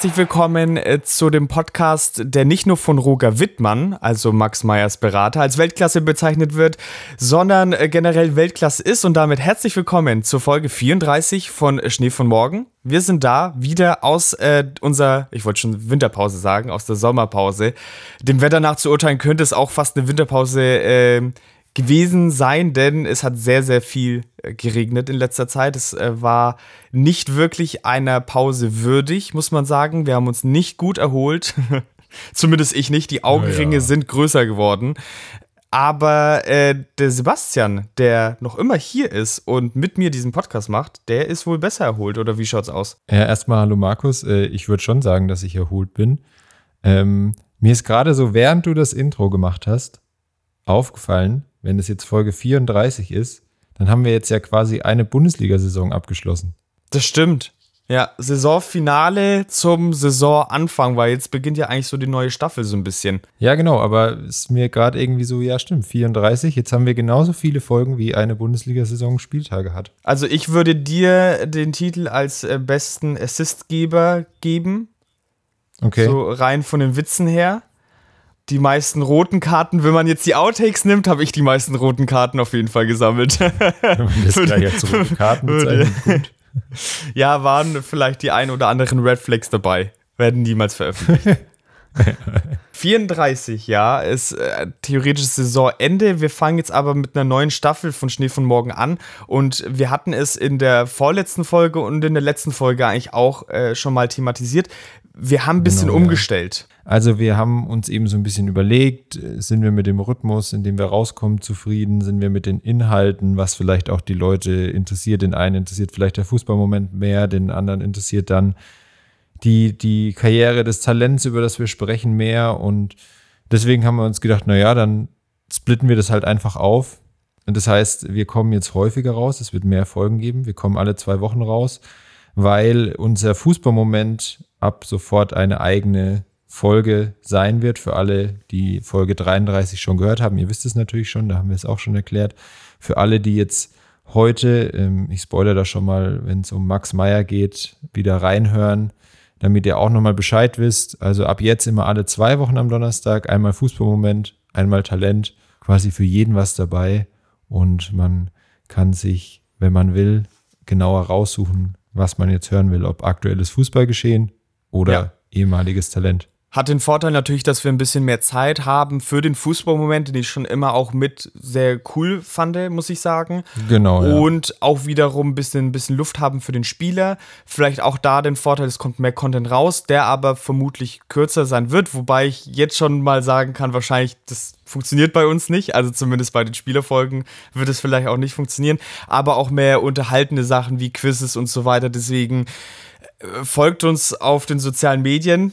Herzlich willkommen äh, zu dem Podcast, der nicht nur von Roger Wittmann, also Max Meyers Berater, als Weltklasse bezeichnet wird, sondern äh, generell Weltklasse ist. Und damit herzlich willkommen zur Folge 34 von Schnee von Morgen. Wir sind da wieder aus äh, unserer, ich wollte schon Winterpause sagen, aus der Sommerpause. Dem Wetter nach zu urteilen könnte es auch fast eine Winterpause äh, gewesen sein, denn es hat sehr, sehr viel äh, geregnet in letzter Zeit. Es äh, war nicht wirklich einer Pause würdig, muss man sagen. Wir haben uns nicht gut erholt. Zumindest ich nicht. Die Augenringe ja. sind größer geworden. Aber äh, der Sebastian, der noch immer hier ist und mit mir diesen Podcast macht, der ist wohl besser erholt, oder wie schaut's aus? Ja, erstmal hallo Markus. Äh, ich würde schon sagen, dass ich erholt bin. Ähm, mir ist gerade so, während du das Intro gemacht hast, aufgefallen, wenn es jetzt Folge 34 ist, dann haben wir jetzt ja quasi eine Bundesliga-Saison abgeschlossen. Das stimmt. Ja, Saisonfinale zum Saisonanfang, weil jetzt beginnt ja eigentlich so die neue Staffel so ein bisschen. Ja, genau, aber ist mir gerade irgendwie so, ja, stimmt, 34. Jetzt haben wir genauso viele Folgen, wie eine Bundesliga-Saison Spieltage hat. Also ich würde dir den Titel als äh, besten Assistgeber geben. Okay. So rein von den Witzen her die meisten roten Karten. Wenn man jetzt die Outtakes nimmt, habe ich die meisten roten Karten auf jeden Fall gesammelt. Wenn man das gleich jetzt rote Karten bezeichnet, Ja, waren vielleicht die ein oder anderen Red Flags dabei. Werden niemals veröffentlicht. 34, ja, ist äh, theoretisch Saisonende. Wir fangen jetzt aber mit einer neuen Staffel von Schnee von Morgen an. Und wir hatten es in der vorletzten Folge und in der letzten Folge eigentlich auch äh, schon mal thematisiert. Wir haben ein bisschen genau, umgestellt. Ja. Also wir haben uns eben so ein bisschen überlegt, sind wir mit dem Rhythmus, in dem wir rauskommen, zufrieden? Sind wir mit den Inhalten, was vielleicht auch die Leute interessiert? Den einen interessiert vielleicht der Fußballmoment mehr, den anderen interessiert dann die, die Karriere des Talents, über das wir sprechen, mehr. Und deswegen haben wir uns gedacht, naja, dann splitten wir das halt einfach auf. Und das heißt, wir kommen jetzt häufiger raus, es wird mehr Folgen geben, wir kommen alle zwei Wochen raus, weil unser Fußballmoment ab sofort eine eigene Folge sein wird. Für alle, die Folge 33 schon gehört haben, ihr wisst es natürlich schon, da haben wir es auch schon erklärt. Für alle, die jetzt heute, ähm, ich spoilere da schon mal, wenn es um Max Meyer geht, wieder reinhören, damit ihr auch nochmal Bescheid wisst. Also ab jetzt immer alle zwei Wochen am Donnerstag, einmal Fußballmoment, einmal Talent, quasi für jeden was dabei. Und man kann sich, wenn man will, genauer raussuchen, was man jetzt hören will, ob aktuelles Fußballgeschehen oder ja. ehemaliges Talent. Hat den Vorteil natürlich, dass wir ein bisschen mehr Zeit haben für den Fußballmoment, den ich schon immer auch mit sehr cool fand, muss ich sagen. Genau. Ja. Und auch wiederum ein bisschen, ein bisschen Luft haben für den Spieler. Vielleicht auch da den Vorteil, es kommt mehr Content raus, der aber vermutlich kürzer sein wird. Wobei ich jetzt schon mal sagen kann, wahrscheinlich, das funktioniert bei uns nicht. Also zumindest bei den Spielerfolgen wird es vielleicht auch nicht funktionieren. Aber auch mehr unterhaltende Sachen wie Quizzes und so weiter. Deswegen folgt uns auf den sozialen Medien.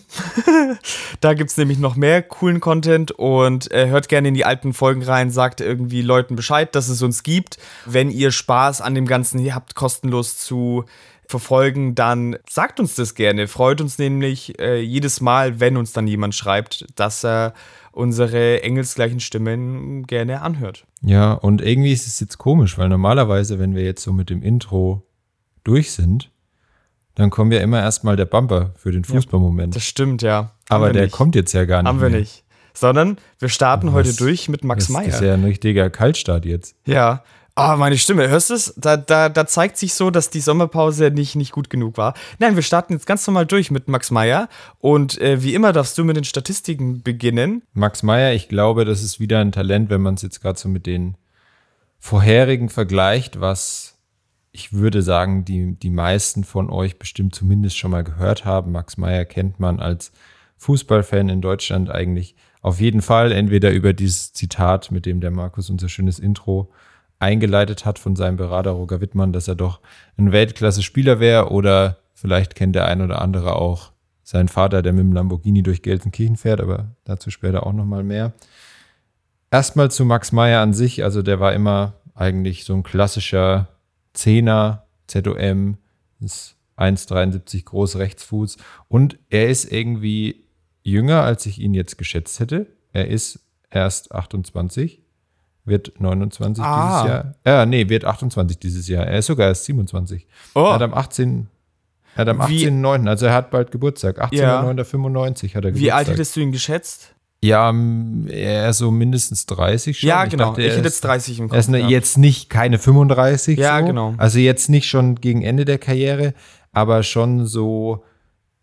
da gibt es nämlich noch mehr coolen Content und äh, hört gerne in die alten Folgen rein, sagt irgendwie Leuten Bescheid, dass es uns gibt. Wenn ihr Spaß an dem Ganzen habt, kostenlos zu verfolgen, dann sagt uns das gerne. Freut uns nämlich äh, jedes Mal, wenn uns dann jemand schreibt, dass er unsere engelsgleichen Stimmen gerne anhört. Ja, und irgendwie ist es jetzt komisch, weil normalerweise, wenn wir jetzt so mit dem Intro durch sind, dann kommen ja immer erstmal der Bumper für den Fußballmoment. Ja, das stimmt, ja. Haben Aber der nicht. kommt jetzt ja gar nicht. Haben wir mehr. nicht. Sondern wir starten Was? heute durch mit Max Meyer. Das ist ja ein richtiger Kaltstart jetzt. Ja. Ah, oh, meine Stimme, hörst du es? Da, da, da zeigt sich so, dass die Sommerpause nicht, nicht gut genug war. Nein, wir starten jetzt ganz normal durch mit Max Meyer. Und äh, wie immer darfst du mit den Statistiken beginnen. Max Meyer, ich glaube, das ist wieder ein Talent, wenn man es jetzt gerade so mit den vorherigen vergleicht, was ich würde sagen, die, die meisten von euch bestimmt zumindest schon mal gehört haben. Max Meyer kennt man als Fußballfan in Deutschland eigentlich auf jeden Fall, entweder über dieses Zitat, mit dem der Markus unser schönes Intro eingeleitet hat von seinem Berater Roger Wittmann, dass er doch ein Weltklasse-Spieler wäre, oder vielleicht kennt der ein oder andere auch seinen Vater, der mit dem Lamborghini durch Gelsenkirchen fährt, aber dazu später auch nochmal mehr. Erstmal zu Max Meyer an sich, also der war immer eigentlich so ein klassischer Zehner, ZOM, ist 1,73 groß, Rechtsfuß. Und er ist irgendwie jünger, als ich ihn jetzt geschätzt hätte. Er ist erst 28, wird 29 ah. dieses Jahr. Ja, nee, wird 28 dieses Jahr. Er ist sogar erst 27. Oh. Er hat am 18. Er hat am 18.09., also er hat bald Geburtstag. 18.09.95 ja. hat er Geburtstag. Wie alt hättest du ihn geschätzt? Ja, er ist so mindestens 30 schon. Ja, genau. Ich, dachte, ich hätte jetzt 30 im Kopf. Er ist eine, jetzt nicht keine 35. Ja, so. genau. Also jetzt nicht schon gegen Ende der Karriere, aber schon so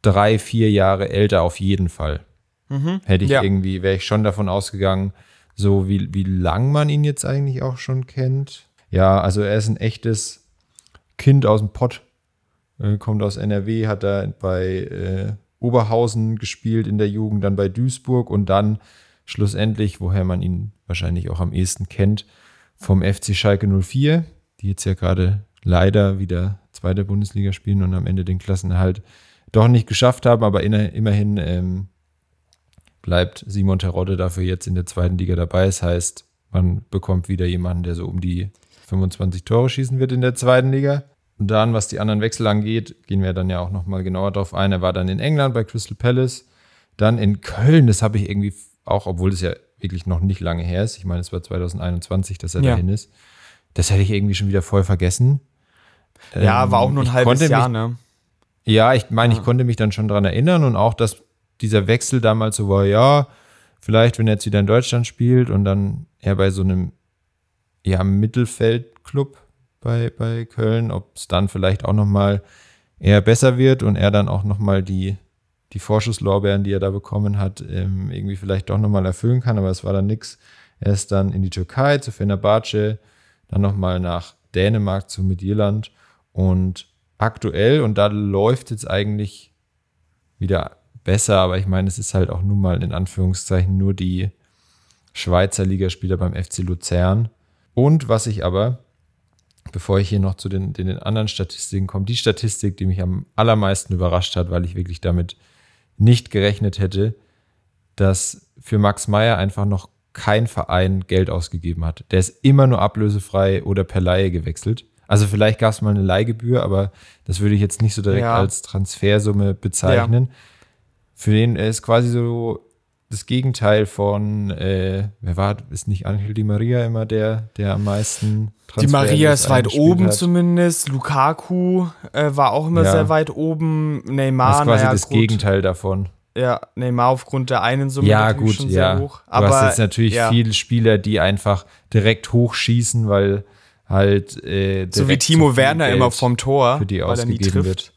drei, vier Jahre älter auf jeden Fall. Mhm. Hätte ich ja. irgendwie, wäre ich schon davon ausgegangen, so wie, wie lang man ihn jetzt eigentlich auch schon kennt. Ja, also er ist ein echtes Kind aus dem Pott. Äh, kommt aus NRW, hat er bei äh, Oberhausen gespielt in der Jugend, dann bei Duisburg und dann schlussendlich, woher man ihn wahrscheinlich auch am ehesten kennt, vom FC Schalke 04, die jetzt ja gerade leider wieder zweite Bundesliga spielen und am Ende den Klassenerhalt doch nicht geschafft haben, aber immerhin ähm, bleibt Simon Terodde dafür jetzt in der zweiten Liga dabei. Das heißt, man bekommt wieder jemanden, der so um die 25 Tore schießen wird in der zweiten Liga. Und dann, was die anderen Wechsel angeht, gehen wir dann ja auch nochmal genauer drauf ein. Er war dann in England bei Crystal Palace, dann in Köln, das habe ich irgendwie auch, obwohl das ja wirklich noch nicht lange her ist. Ich meine, es war 2021, dass er ja. dahin ist. Das hätte ich irgendwie schon wieder voll vergessen. Ja, war auch nur ein halbes Jahr, mich, ne? Ja, ich meine, ich konnte mich dann schon daran erinnern und auch, dass dieser Wechsel damals so war, ja, vielleicht, wenn er jetzt wieder in Deutschland spielt und dann er bei so einem ja, Mittelfeldclub bei, bei Köln, ob es dann vielleicht auch nochmal eher besser wird und er dann auch nochmal die, die Vorschusslorbeeren, die er da bekommen hat, ähm, irgendwie vielleicht doch nochmal erfüllen kann, aber es war dann nichts. Er ist dann in die Türkei zu Fenerbahce, dann nochmal nach Dänemark zu Midtjylland und aktuell, und da läuft jetzt eigentlich wieder besser, aber ich meine, es ist halt auch nun mal in Anführungszeichen nur die Schweizer Ligaspieler beim FC Luzern. Und was ich aber bevor ich hier noch zu den, den, anderen Statistiken komme, die Statistik, die mich am allermeisten überrascht hat, weil ich wirklich damit nicht gerechnet hätte, dass für Max Meyer einfach noch kein Verein Geld ausgegeben hat. Der ist immer nur ablösefrei oder per Laie gewechselt. Also vielleicht gab es mal eine Leihgebühr, aber das würde ich jetzt nicht so direkt ja. als Transfersumme bezeichnen. Ja. Für den ist quasi so das Gegenteil von, äh, wer war, ist nicht Angel Di Maria immer der, der am meisten Transfer Die Maria ist weit oben hat. zumindest. Lukaku äh, war auch immer ja. sehr weit oben. Neymar, das ist quasi naja, das gut. Gegenteil davon. Ja, Neymar aufgrund der einen Summe ja, gut, schon ja. sehr hoch. Aber du hast jetzt natürlich ja. viele Spieler, die einfach direkt hochschießen, weil halt äh, so wie Timo Werner Geld immer vom Tor, für die ausgegeben wird.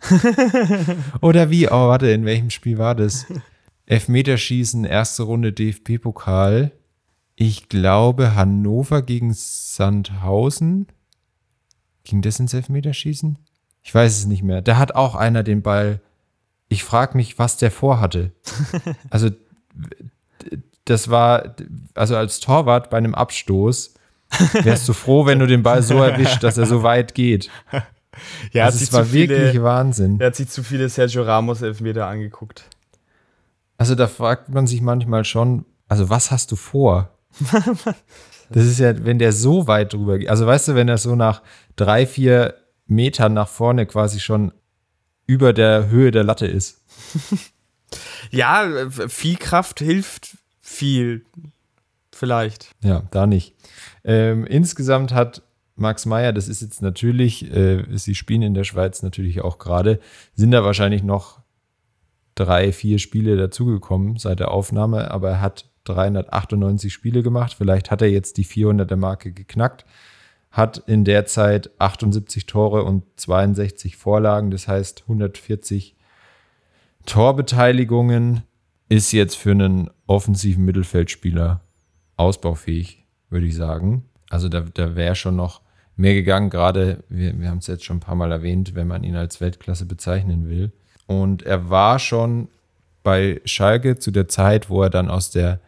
Oder wie? Oh, warte, in welchem Spiel war das? Elfmeterschießen, erste Runde DFB-Pokal. Ich glaube, Hannover gegen Sandhausen. Ging das ins Elfmeterschießen? Ich weiß es nicht mehr. Da hat auch einer den Ball. Ich frage mich, was der vorhatte. Also, das war, also als Torwart bei einem Abstoß, wärst du froh, wenn du den Ball so erwischt, dass er so weit geht. Ja, also es war wirklich Wahnsinn. Er hat sich zu viele Sergio Ramos Elfmeter angeguckt. Also da fragt man sich manchmal schon, also was hast du vor? das ist ja, wenn der so weit drüber geht. Also weißt du, wenn er so nach drei, vier Metern nach vorne quasi schon über der Höhe der Latte ist. ja, viel Kraft hilft viel. Vielleicht. Ja, da nicht. Ähm, insgesamt hat Max Meyer, das ist jetzt natürlich, äh, sie spielen in der Schweiz natürlich auch gerade, sind da wahrscheinlich noch drei, vier Spiele dazugekommen seit der Aufnahme, aber er hat 398 Spiele gemacht. Vielleicht hat er jetzt die 400er Marke geknackt. Hat in der Zeit 78 Tore und 62 Vorlagen, das heißt 140 Torbeteiligungen. Ist jetzt für einen offensiven Mittelfeldspieler ausbaufähig, würde ich sagen. Also da, da wäre schon noch mehr gegangen, gerade, wir, wir haben es jetzt schon ein paar Mal erwähnt, wenn man ihn als Weltklasse bezeichnen will. Und er war schon bei Schalke zu der Zeit, wo er dann aus der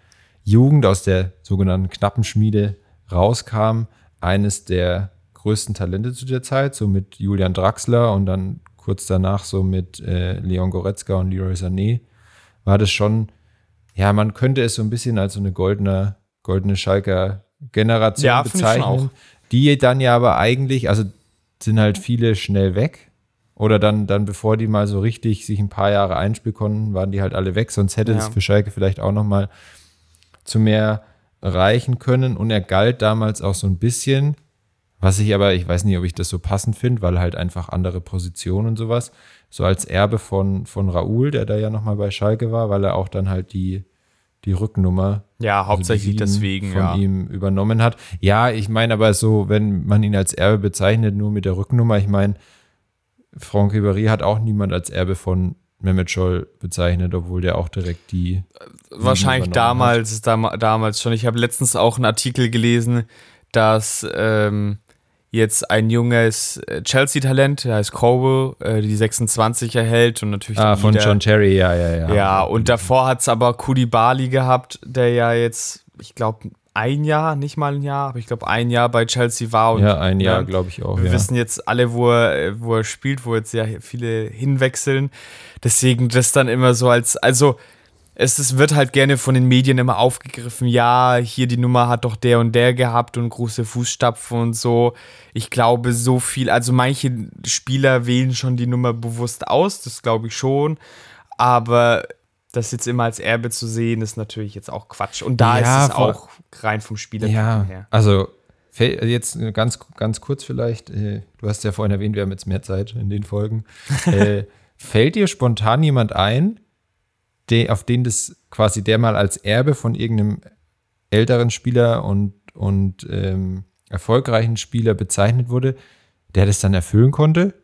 Jugend, aus der sogenannten Knappenschmiede rauskam, eines der größten Talente zu der Zeit, so mit Julian Draxler und dann kurz danach so mit äh, Leon Goretzka und Leroy Sané, war das schon, ja, man könnte es so ein bisschen als so eine goldene, goldene Schalker Generation ja, bezeichnen, die dann ja aber eigentlich, also sind halt viele schnell weg oder dann, dann, bevor die mal so richtig sich ein paar Jahre einspielen konnten, waren die halt alle weg. Sonst hätte es für Schalke vielleicht auch noch mal zu mehr reichen können. Und er galt damals auch so ein bisschen, Was ich aber, ich weiß nicht, ob ich das so passend finde, weil halt einfach andere Positionen und sowas. So als Erbe von, von Raoul, der da ja nochmal bei Schalke war, weil er auch dann halt die, die Rücknummer. Ja, hauptsächlich also deswegen, von ja. ihm übernommen hat. Ja, ich meine aber so, wenn man ihn als Erbe bezeichnet, nur mit der Rücknummer, ich meine, Franck Ribéry hat auch niemand als Erbe von Mehmet Scholl bezeichnet, obwohl der auch direkt die. Wahrscheinlich damals, dam damals schon. Ich habe letztens auch einen Artikel gelesen, dass ähm, jetzt ein junges äh, Chelsea-Talent, der heißt Cole, äh, die 26 erhält und natürlich. Ah, von John Cherry, ja, ja, ja. Ja, und davor hat es aber Kudi Bali gehabt, der ja jetzt, ich glaube, ein Jahr, nicht mal ein Jahr, aber ich glaube ein Jahr bei Chelsea war. Und, ja, ein Jahr, glaube ich auch. Wir ja. wissen jetzt alle, wo er, wo er spielt, wo jetzt ja viele hinwechseln. Deswegen das dann immer so als, also es, es wird halt gerne von den Medien immer aufgegriffen, ja, hier die Nummer hat doch der und der gehabt und große Fußstapfen und so. Ich glaube, so viel, also manche Spieler wählen schon die Nummer bewusst aus, das glaube ich schon. Aber das jetzt immer als Erbe zu sehen, ist natürlich jetzt auch Quatsch. Und da ja, ist es auch rein vom Spieler ja, her. Also jetzt ganz, ganz kurz vielleicht, äh, du hast ja vorhin erwähnt, wir haben jetzt mehr Zeit in den Folgen. äh, fällt dir spontan jemand ein, de, auf den das quasi der mal als Erbe von irgendeinem älteren Spieler und, und ähm, erfolgreichen Spieler bezeichnet wurde, der das dann erfüllen konnte?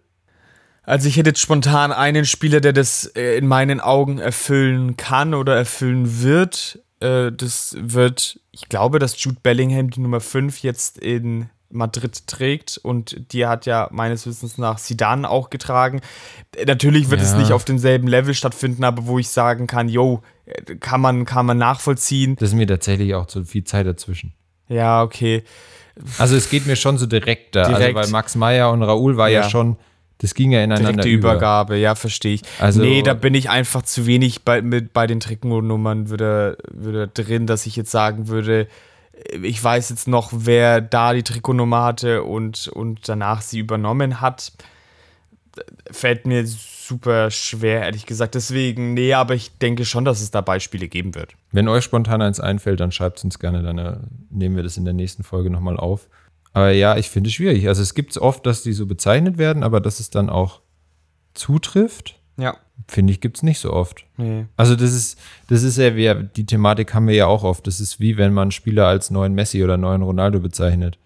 Also ich hätte jetzt spontan einen Spieler, der das äh, in meinen Augen erfüllen kann oder erfüllen wird. Äh, das wird, ich glaube, dass Jude Bellingham die Nummer 5 jetzt in Madrid trägt und die hat ja meines Wissens nach Sidan auch getragen. Natürlich wird ja. es nicht auf demselben Level stattfinden, aber wo ich sagen kann, yo, kann man, kann man nachvollziehen. Das ist mir tatsächlich auch zu viel Zeit dazwischen. Ja, okay. Also es geht mir schon so direkt da, also direkt. Also weil Max Meyer und Raoul war ja, ja schon das ging ja ineinander Direkte über. Übergabe, ja, verstehe ich. Also, nee, da bin ich einfach zu wenig bei, mit, bei den Trikotnummern würde, würde drin, dass ich jetzt sagen würde, ich weiß jetzt noch, wer da die Trikotnummer hatte und, und danach sie übernommen hat. Fällt mir super schwer, ehrlich gesagt. Deswegen, nee, aber ich denke schon, dass es da Beispiele geben wird. Wenn euch spontan eins einfällt, dann schreibt es uns gerne, dann äh, nehmen wir das in der nächsten Folge nochmal auf. Aber ja, ich finde es schwierig. Also es gibt es oft, dass die so bezeichnet werden, aber dass es dann auch zutrifft, ja. finde ich, gibt es nicht so oft. Nee. Also das ist, das ist ja, wie, die Thematik haben wir ja auch oft. Das ist wie wenn man Spieler als neuen Messi oder neuen Ronaldo bezeichnet.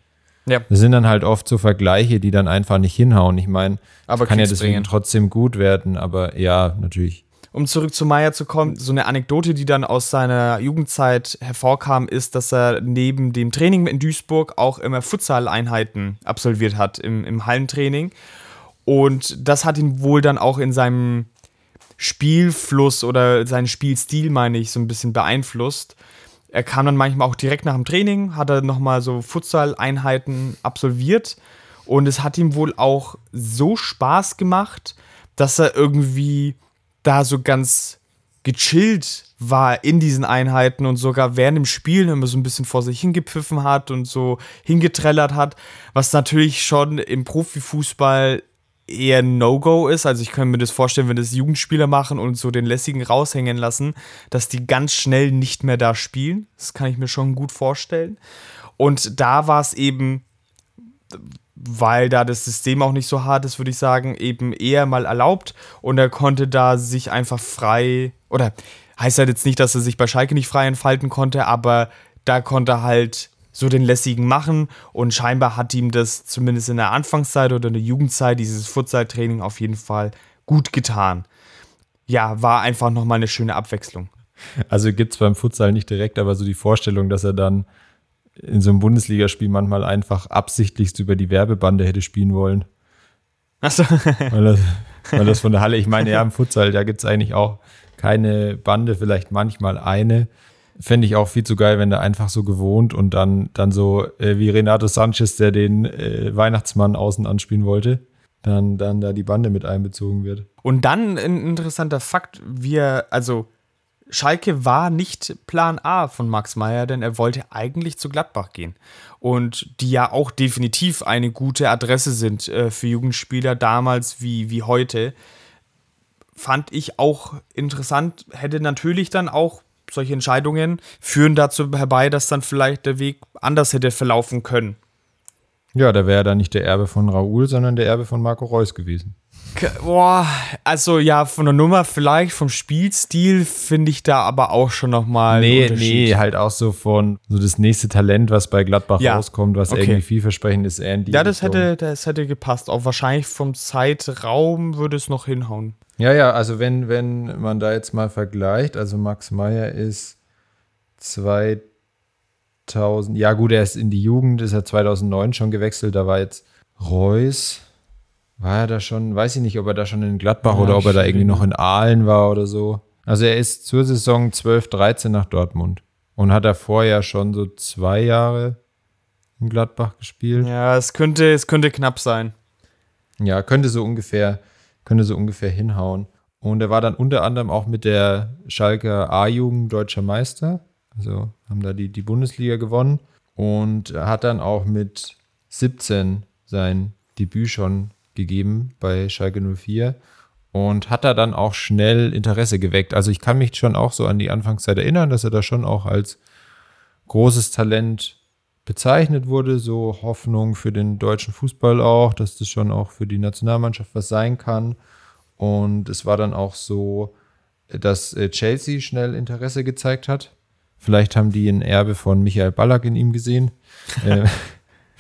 Ja. Das sind dann halt oft so Vergleiche, die dann einfach nicht hinhauen. Ich meine, kann ja deswegen bringen. trotzdem gut werden, aber ja, natürlich um zurück zu Meier zu kommen, so eine Anekdote, die dann aus seiner Jugendzeit hervorkam, ist, dass er neben dem Training in Duisburg auch immer Futsal-Einheiten absolviert hat im, im Hallentraining. Und das hat ihn wohl dann auch in seinem Spielfluss oder seinen Spielstil, meine ich, so ein bisschen beeinflusst. Er kam dann manchmal auch direkt nach dem Training, hat er nochmal so Futsal-Einheiten absolviert. Und es hat ihm wohl auch so Spaß gemacht, dass er irgendwie da so ganz gechillt war in diesen Einheiten und sogar während dem Spielen immer so ein bisschen vor sich hingepfiffen hat und so hingetrellert hat, was natürlich schon im Profifußball eher No-Go ist. Also ich könnte mir das vorstellen, wenn das Jugendspieler machen und so den lässigen raushängen lassen, dass die ganz schnell nicht mehr da spielen. Das kann ich mir schon gut vorstellen. Und da war es eben, weil da das System auch nicht so hart ist, würde ich sagen, eben eher mal erlaubt und er konnte da sich einfach frei, oder heißt halt jetzt nicht, dass er sich bei Schalke nicht frei entfalten konnte, aber da konnte er halt so den lässigen machen und scheinbar hat ihm das zumindest in der Anfangszeit oder in der Jugendzeit dieses Futsal-Training auf jeden Fall gut getan. Ja, war einfach nochmal eine schöne Abwechslung. Also gibt es beim Futsal nicht direkt, aber so die Vorstellung, dass er dann in so einem Bundesligaspiel manchmal einfach absichtlichst über die Werbebande hätte spielen wollen. Achso. weil, das, weil das von der Halle, ich meine, ja, im Futsal, da gibt es eigentlich auch keine Bande, vielleicht manchmal eine. Fände ich auch viel zu geil, wenn der einfach so gewohnt und dann, dann so äh, wie Renato Sanchez, der den äh, Weihnachtsmann außen anspielen wollte, dann, dann da die Bande mit einbezogen wird. Und dann ein interessanter Fakt, wir, also Schalke war nicht Plan A von Max Meyer, denn er wollte eigentlich zu Gladbach gehen. Und die ja auch definitiv eine gute Adresse sind äh, für Jugendspieler damals wie, wie heute. Fand ich auch interessant, hätte natürlich dann auch solche Entscheidungen führen dazu herbei, dass dann vielleicht der Weg anders hätte verlaufen können. Ja, da wäre dann nicht der Erbe von Raoul, sondern der Erbe von Marco Reus gewesen. Boah, also ja, von der Nummer vielleicht, vom Spielstil finde ich da aber auch schon nochmal. Nee, nee, halt auch so von so das nächste Talent, was bei Gladbach ja. rauskommt, was okay. irgendwie vielversprechend ist. Eher ja, das hätte, das hätte gepasst. Auch wahrscheinlich vom Zeitraum würde es noch hinhauen. Ja, ja, also wenn, wenn man da jetzt mal vergleicht, also Max Meyer ist 2000, ja gut, er ist in die Jugend, ist er 2009 schon gewechselt, da war jetzt Reus war er da schon, weiß ich nicht, ob er da schon in Gladbach ja, oder ob er da irgendwie noch in Aalen war oder so. Also er ist zur Saison 12, 13 nach Dortmund und hat er vorher schon so zwei Jahre in Gladbach gespielt. Ja, es könnte, es könnte knapp sein. Ja, könnte so ungefähr, könnte so ungefähr hinhauen. Und er war dann unter anderem auch mit der Schalker A-Jugend deutscher Meister. Also haben da die, die Bundesliga gewonnen. Und hat dann auch mit 17 sein Debüt schon gegeben bei Schalke 04 und hat da dann auch schnell Interesse geweckt. Also ich kann mich schon auch so an die Anfangszeit erinnern, dass er da schon auch als großes Talent bezeichnet wurde, so Hoffnung für den deutschen Fußball auch, dass das schon auch für die Nationalmannschaft was sein kann. Und es war dann auch so, dass äh, Chelsea schnell Interesse gezeigt hat. Vielleicht haben die ein Erbe von Michael Ballack in ihm gesehen. Äh,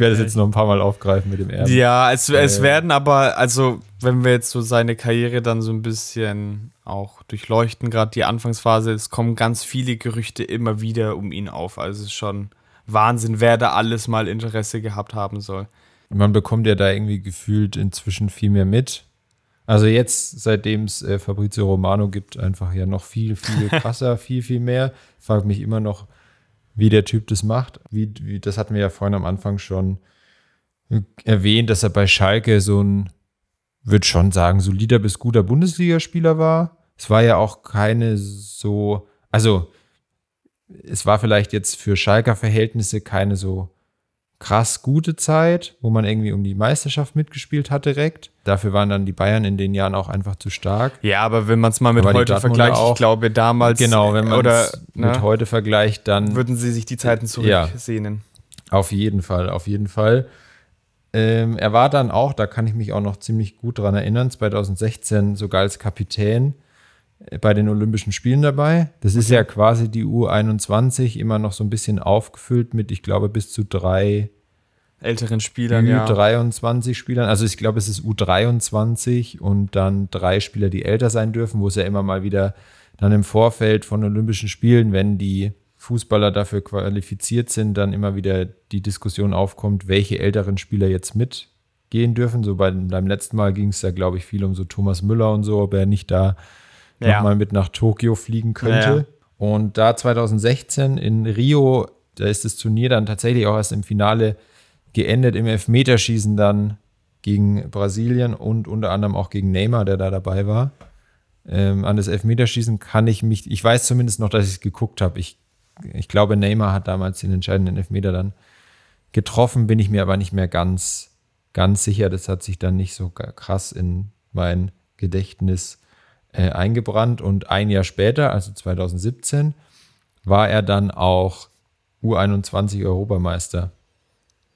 werde es jetzt noch ein paar Mal aufgreifen mit dem Erben. Ja, es, es äh, werden aber, also wenn wir jetzt so seine Karriere dann so ein bisschen auch durchleuchten, gerade die Anfangsphase, es kommen ganz viele Gerüchte immer wieder um ihn auf. Also es ist schon Wahnsinn, wer da alles mal Interesse gehabt haben soll. Man bekommt ja da irgendwie gefühlt inzwischen viel mehr mit. Also jetzt, seitdem es äh, Fabrizio Romano gibt, einfach ja noch viel, viel krasser, viel, viel mehr. Ich frage mich immer noch, wie der Typ das macht. Wie, wie, das hatten wir ja vorhin am Anfang schon erwähnt, dass er bei Schalke so ein, würde schon sagen, solider bis guter Bundesligaspieler war. Es war ja auch keine so, also es war vielleicht jetzt für Schalker Verhältnisse keine so krass gute Zeit, wo man irgendwie um die Meisterschaft mitgespielt hat direkt. Dafür waren dann die Bayern in den Jahren auch einfach zu stark. Ja, aber wenn man es mal mit aber heute vergleicht, auch, ich glaube damals genau, wenn man es mit ne, heute vergleicht, dann würden sie sich die Zeiten zurücksehnen. Ja, auf jeden Fall, auf jeden Fall. Ähm, er war dann auch, da kann ich mich auch noch ziemlich gut dran erinnern, 2016 sogar als Kapitän äh, bei den Olympischen Spielen dabei. Das ist ja quasi die U21 immer noch so ein bisschen aufgefüllt mit, ich glaube, bis zu drei älteren Spielern, U23 ja. Spielern. Also ich glaube, es ist U23 und dann drei Spieler, die älter sein dürfen, wo es ja immer mal wieder dann im Vorfeld von Olympischen Spielen, wenn die Fußballer dafür qualifiziert sind, dann immer wieder die Diskussion aufkommt, welche älteren Spieler jetzt mitgehen dürfen. So bei, beim letzten Mal ging es ja, glaube ich, viel um so Thomas Müller und so, ob er nicht da ja. nochmal mit nach Tokio fliegen könnte. Ja. Und da 2016 in Rio, da ist das Turnier dann tatsächlich auch erst im Finale geendet, im Elfmeterschießen dann gegen Brasilien und unter anderem auch gegen Neymar, der da dabei war. Ähm, an das Elfmeterschießen kann ich mich, ich weiß zumindest noch, dass ich es geguckt habe. Ich, ich glaube, Neymar hat damals den entscheidenden Elfmeter dann getroffen, bin ich mir aber nicht mehr ganz, ganz sicher. Das hat sich dann nicht so krass in mein Gedächtnis äh, eingebrannt und ein Jahr später, also 2017, war er dann auch U21 Europameister.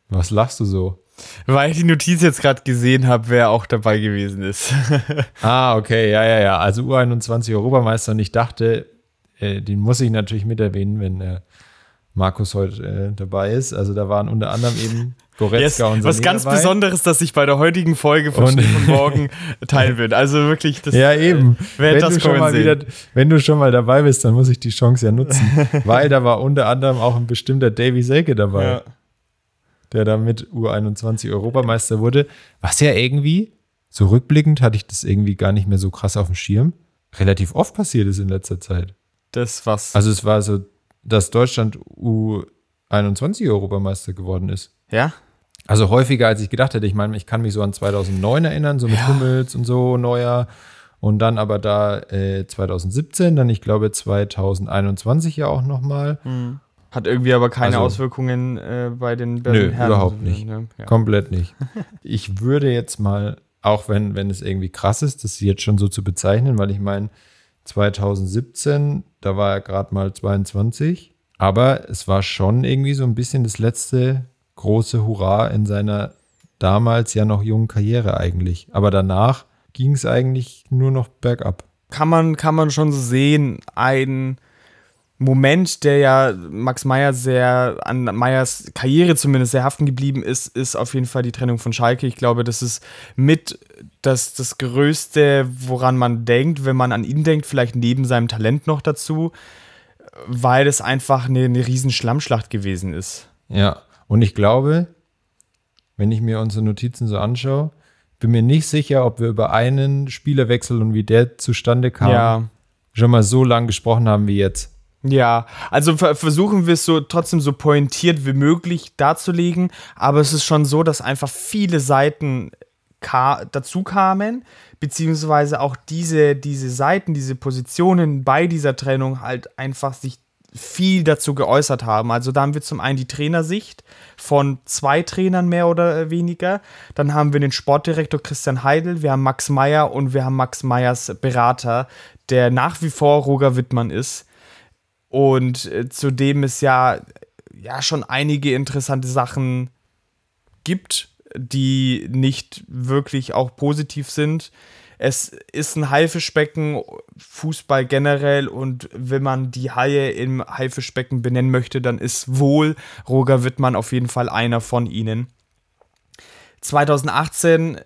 Was lachst du so? Weil ich die Notiz jetzt gerade gesehen habe, wer auch dabei gewesen ist. ah, okay, ja, ja, ja. Also U21 Europameister und ich dachte, äh, den muss ich natürlich mit erwähnen, wenn äh, Markus heute äh, dabei ist. Also da waren unter anderem eben Goretzka yes, und Was ganz dabei. Besonderes, dass ich bei der heutigen Folge von morgen teilen wird. Also wirklich, das Ja, eben. Äh, wenn, das du schon mal wieder, wenn du schon mal dabei bist, dann muss ich die Chance ja nutzen. weil da war unter anderem auch ein bestimmter Davy Selke dabei. Ja. Der da mit U21 Europameister wurde. Was ja irgendwie, so rückblickend hatte ich das irgendwie gar nicht mehr so krass auf dem Schirm, relativ oft passiert ist in letzter Zeit. Das was? Also es war so, dass Deutschland U21 Europameister geworden ist. Ja? Also häufiger, als ich gedacht hätte. Ich meine, ich kann mich so an 2009 erinnern, so mit ja. Hummels und so, Neuer. Und dann aber da äh, 2017, dann ich glaube 2021 ja auch nochmal. Mhm. Hat irgendwie aber keine also, Auswirkungen äh, bei den Berlin Nö, Herren. überhaupt nicht. Ne? Ja. Komplett nicht. ich würde jetzt mal, auch wenn, wenn es irgendwie krass ist, das jetzt schon so zu bezeichnen, weil ich meine, 2017, da war er gerade mal 22, aber es war schon irgendwie so ein bisschen das letzte große Hurra in seiner damals ja noch jungen Karriere eigentlich. Aber danach ging es eigentlich nur noch bergab. Kann man, kann man schon so sehen, ein Moment, der ja Max Meyer sehr an Meyers Karriere zumindest sehr haften geblieben ist, ist auf jeden Fall die Trennung von Schalke. Ich glaube, das ist mit das, das Größte, woran man denkt, wenn man an ihn denkt, vielleicht neben seinem Talent noch dazu, weil es einfach eine, eine riesen Schlammschlacht gewesen ist. Ja, und ich glaube, wenn ich mir unsere Notizen so anschaue, bin mir nicht sicher, ob wir über einen Spielerwechsel und wie der zustande kam, ja. schon mal so lange gesprochen haben wie jetzt. Ja, also versuchen wir es so trotzdem so pointiert wie möglich darzulegen, aber es ist schon so, dass einfach viele Seiten dazu kamen, beziehungsweise auch diese, diese Seiten, diese Positionen bei dieser Trennung halt einfach sich viel dazu geäußert haben. Also da haben wir zum einen die Trainersicht von zwei Trainern mehr oder weniger. Dann haben wir den Sportdirektor Christian Heidel, wir haben Max Meyer und wir haben Max Meyers Berater, der nach wie vor Roger Wittmann ist und äh, zudem es ja, ja schon einige interessante Sachen gibt, die nicht wirklich auch positiv sind. Es ist ein Haifischbecken, Fußball generell und wenn man die Haie im Haifischbecken benennen möchte, dann ist wohl Roger Wittmann auf jeden Fall einer von ihnen. 2018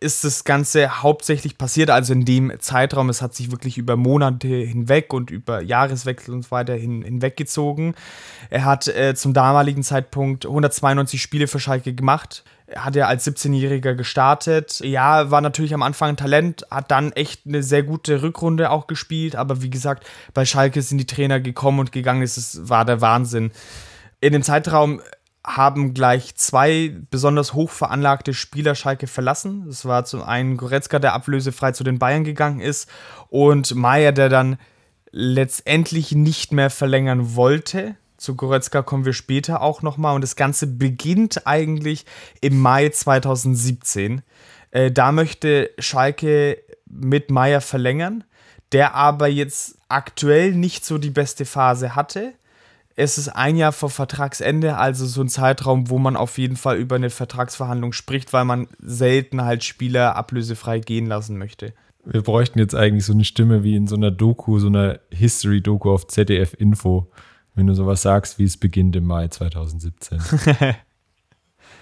ist das Ganze hauptsächlich passiert, also in dem Zeitraum. Es hat sich wirklich über Monate hinweg und über Jahreswechsel und so weiter hin, hinweggezogen. Er hat äh, zum damaligen Zeitpunkt 192 Spiele für Schalke gemacht. Er hat ja als 17-Jähriger gestartet. Ja, war natürlich am Anfang ein Talent, hat dann echt eine sehr gute Rückrunde auch gespielt. Aber wie gesagt, bei Schalke sind die Trainer gekommen und gegangen. Es war der Wahnsinn. In dem Zeitraum haben gleich zwei besonders hoch veranlagte Spieler Schalke verlassen. Das war zum einen Goretzka, der ablösefrei zu den Bayern gegangen ist, und Meier, der dann letztendlich nicht mehr verlängern wollte. Zu Goretzka kommen wir später auch nochmal. Und das Ganze beginnt eigentlich im Mai 2017. Äh, da möchte Schalke mit Meier verlängern, der aber jetzt aktuell nicht so die beste Phase hatte es ist ein Jahr vor Vertragsende, also so ein Zeitraum, wo man auf jeden Fall über eine Vertragsverhandlung spricht, weil man selten halt Spieler ablösefrei gehen lassen möchte. Wir bräuchten jetzt eigentlich so eine Stimme wie in so einer Doku, so einer History-Doku auf ZDF Info, wenn du sowas sagst, wie es beginnt im Mai 2017.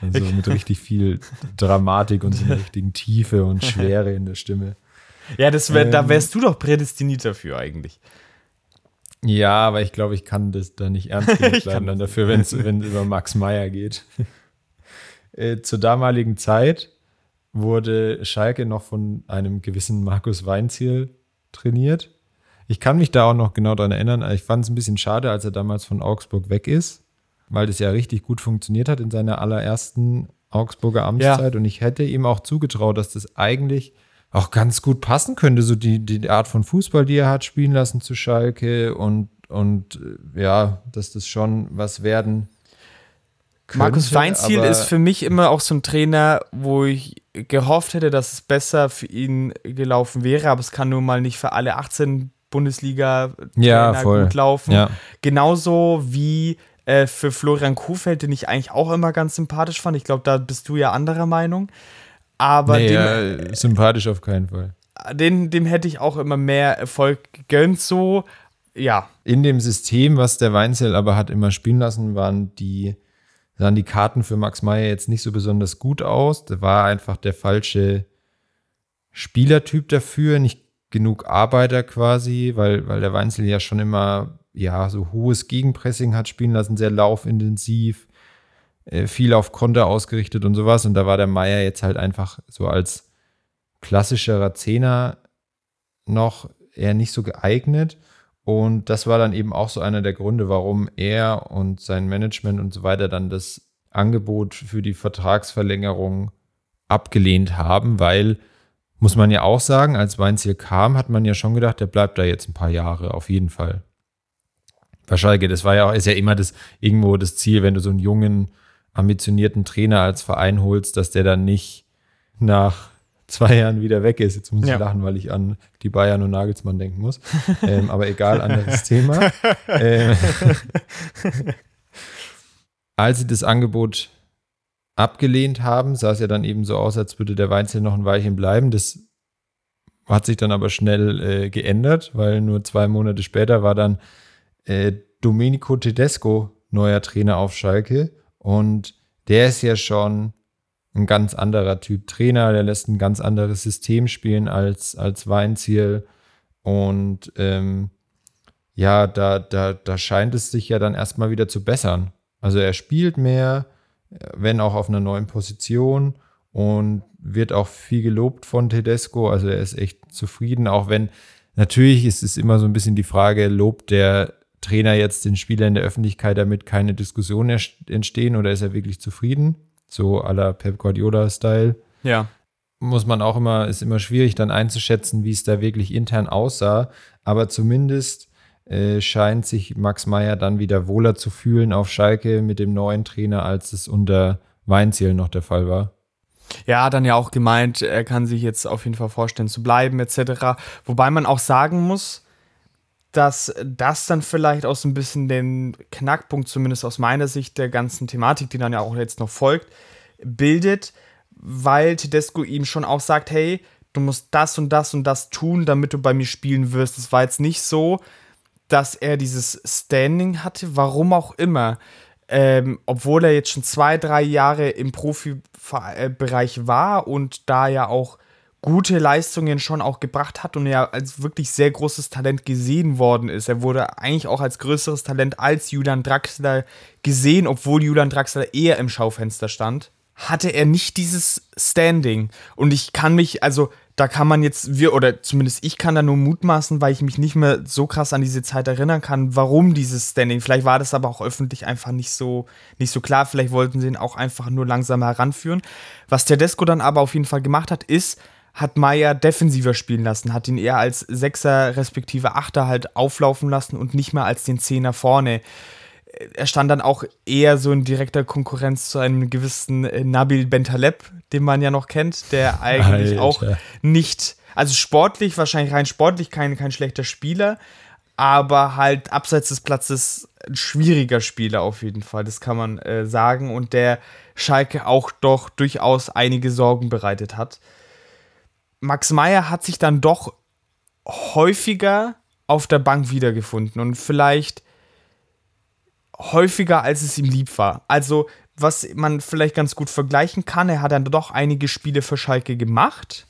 also mit richtig viel Dramatik und so einer richtigen Tiefe und Schwere in der Stimme. Ja, das wär, ähm, da wärst du doch prädestiniert dafür eigentlich. Ja, aber ich glaube, ich kann das da nicht ernst genug bleiben dann dafür, wenn es über Max Meyer geht. äh, zur damaligen Zeit wurde Schalke noch von einem gewissen Markus Weinziel trainiert. Ich kann mich da auch noch genau daran erinnern. Ich fand es ein bisschen schade, als er damals von Augsburg weg ist, weil das ja richtig gut funktioniert hat in seiner allerersten Augsburger Amtszeit. Ja. Und ich hätte ihm auch zugetraut, dass das eigentlich auch ganz gut passen könnte, so die, die Art von Fußball, die er hat spielen lassen zu Schalke und, und äh, ja, dass das schon was werden könnte. Markus Weinziel ist für mich immer auch so ein Trainer, wo ich gehofft hätte, dass es besser für ihn gelaufen wäre, aber es kann nun mal nicht für alle 18 Bundesliga-Trainer ja, gut laufen. Ja. Genauso wie äh, für Florian Kuhfeld, den ich eigentlich auch immer ganz sympathisch fand. Ich glaube, da bist du ja anderer Meinung. Aber nee, dem, ja, sympathisch auf keinen Fall. Den, dem hätte ich auch immer mehr Erfolg gegönnt, so, ja. In dem System, was der Weinzel aber hat immer spielen lassen, waren die, sahen die Karten für Max Meyer jetzt nicht so besonders gut aus. Da war einfach der falsche Spielertyp dafür, nicht genug Arbeiter quasi, weil, weil der Weinzel ja schon immer ja so hohes Gegenpressing hat spielen lassen, sehr laufintensiv äh, viel auf Konter ausgerichtet und sowas. Und da war der Meier jetzt halt einfach so als klassischerer Zehner noch eher nicht so geeignet. Und das war dann eben auch so einer der Gründe, warum er und sein Management und so weiter dann das Angebot für die Vertragsverlängerung abgelehnt haben, weil, muss man ja auch sagen, als Weinziel kam, hat man ja schon gedacht, der bleibt da jetzt ein paar Jahre, auf jeden Fall. Bei Schalke, das war ja auch, ist ja immer das, irgendwo das Ziel, wenn du so einen jungen, ambitionierten Trainer als Verein holst, dass der dann nicht nach zwei Jahren wieder weg ist. Jetzt muss ich ja. lachen, weil ich an die Bayern und Nagelsmann denken muss. ähm, aber egal, anderes Thema. Ähm, als sie das Angebot abgelehnt haben. Sah es ja dann eben so aus, als würde der Weinzel noch ein Weilchen bleiben. Das hat sich dann aber schnell äh, geändert, weil nur zwei Monate später war dann äh, Domenico Tedesco neuer Trainer auf Schalke. Und der ist ja schon ein ganz anderer Typ Trainer, der lässt ein ganz anderes System spielen als, als Weinziel. Und ähm, ja, da, da, da scheint es sich ja dann erstmal wieder zu bessern. Also er spielt mehr, wenn auch auf einer neuen Position und wird auch viel gelobt von Tedesco. Also er ist echt zufrieden, auch wenn natürlich ist es immer so ein bisschen die Frage, lobt der Trainer jetzt den Spieler in der Öffentlichkeit, damit keine Diskussionen entstehen oder ist er wirklich zufrieden? So à la Pep Guardiola-Style. Ja. Muss man auch immer, ist immer schwierig dann einzuschätzen, wie es da wirklich intern aussah. Aber zumindest äh, scheint sich Max Meyer dann wieder wohler zu fühlen auf Schalke mit dem neuen Trainer, als es unter Weinziel noch der Fall war. Ja, dann ja auch gemeint, er kann sich jetzt auf jeden Fall vorstellen zu bleiben, etc. Wobei man auch sagen muss, dass das dann vielleicht auch so ein bisschen den Knackpunkt, zumindest aus meiner Sicht, der ganzen Thematik, die dann ja auch jetzt noch folgt, bildet, weil Tedesco ihm schon auch sagt, hey, du musst das und das und das tun, damit du bei mir spielen wirst. Es war jetzt nicht so, dass er dieses Standing hatte, warum auch immer. Ähm, obwohl er jetzt schon zwei, drei Jahre im Profibereich war und da ja auch gute Leistungen schon auch gebracht hat und er als wirklich sehr großes Talent gesehen worden ist. Er wurde eigentlich auch als größeres Talent als Julian Draxler gesehen, obwohl Julian Draxler eher im Schaufenster stand. Hatte er nicht dieses Standing. Und ich kann mich, also da kann man jetzt, wir, oder zumindest ich kann da nur mutmaßen, weil ich mich nicht mehr so krass an diese Zeit erinnern kann, warum dieses Standing. Vielleicht war das aber auch öffentlich einfach nicht so, nicht so klar. Vielleicht wollten sie ihn auch einfach nur langsam heranführen. Was Tedesco dann aber auf jeden Fall gemacht hat, ist, hat Meier defensiver spielen lassen, hat ihn eher als Sechser respektive Achter halt auflaufen lassen und nicht mehr als den Zehner vorne. Er stand dann auch eher so in direkter Konkurrenz zu einem gewissen äh, Nabil Bentaleb, den man ja noch kennt, der eigentlich Alter. auch nicht, also sportlich, wahrscheinlich rein sportlich kein, kein schlechter Spieler, aber halt abseits des Platzes ein schwieriger Spieler auf jeden Fall, das kann man äh, sagen und der Schalke auch doch durchaus einige Sorgen bereitet hat. Max Meyer hat sich dann doch häufiger auf der Bank wiedergefunden und vielleicht häufiger, als es ihm lieb war. Also, was man vielleicht ganz gut vergleichen kann, er hat dann doch einige Spiele für Schalke gemacht.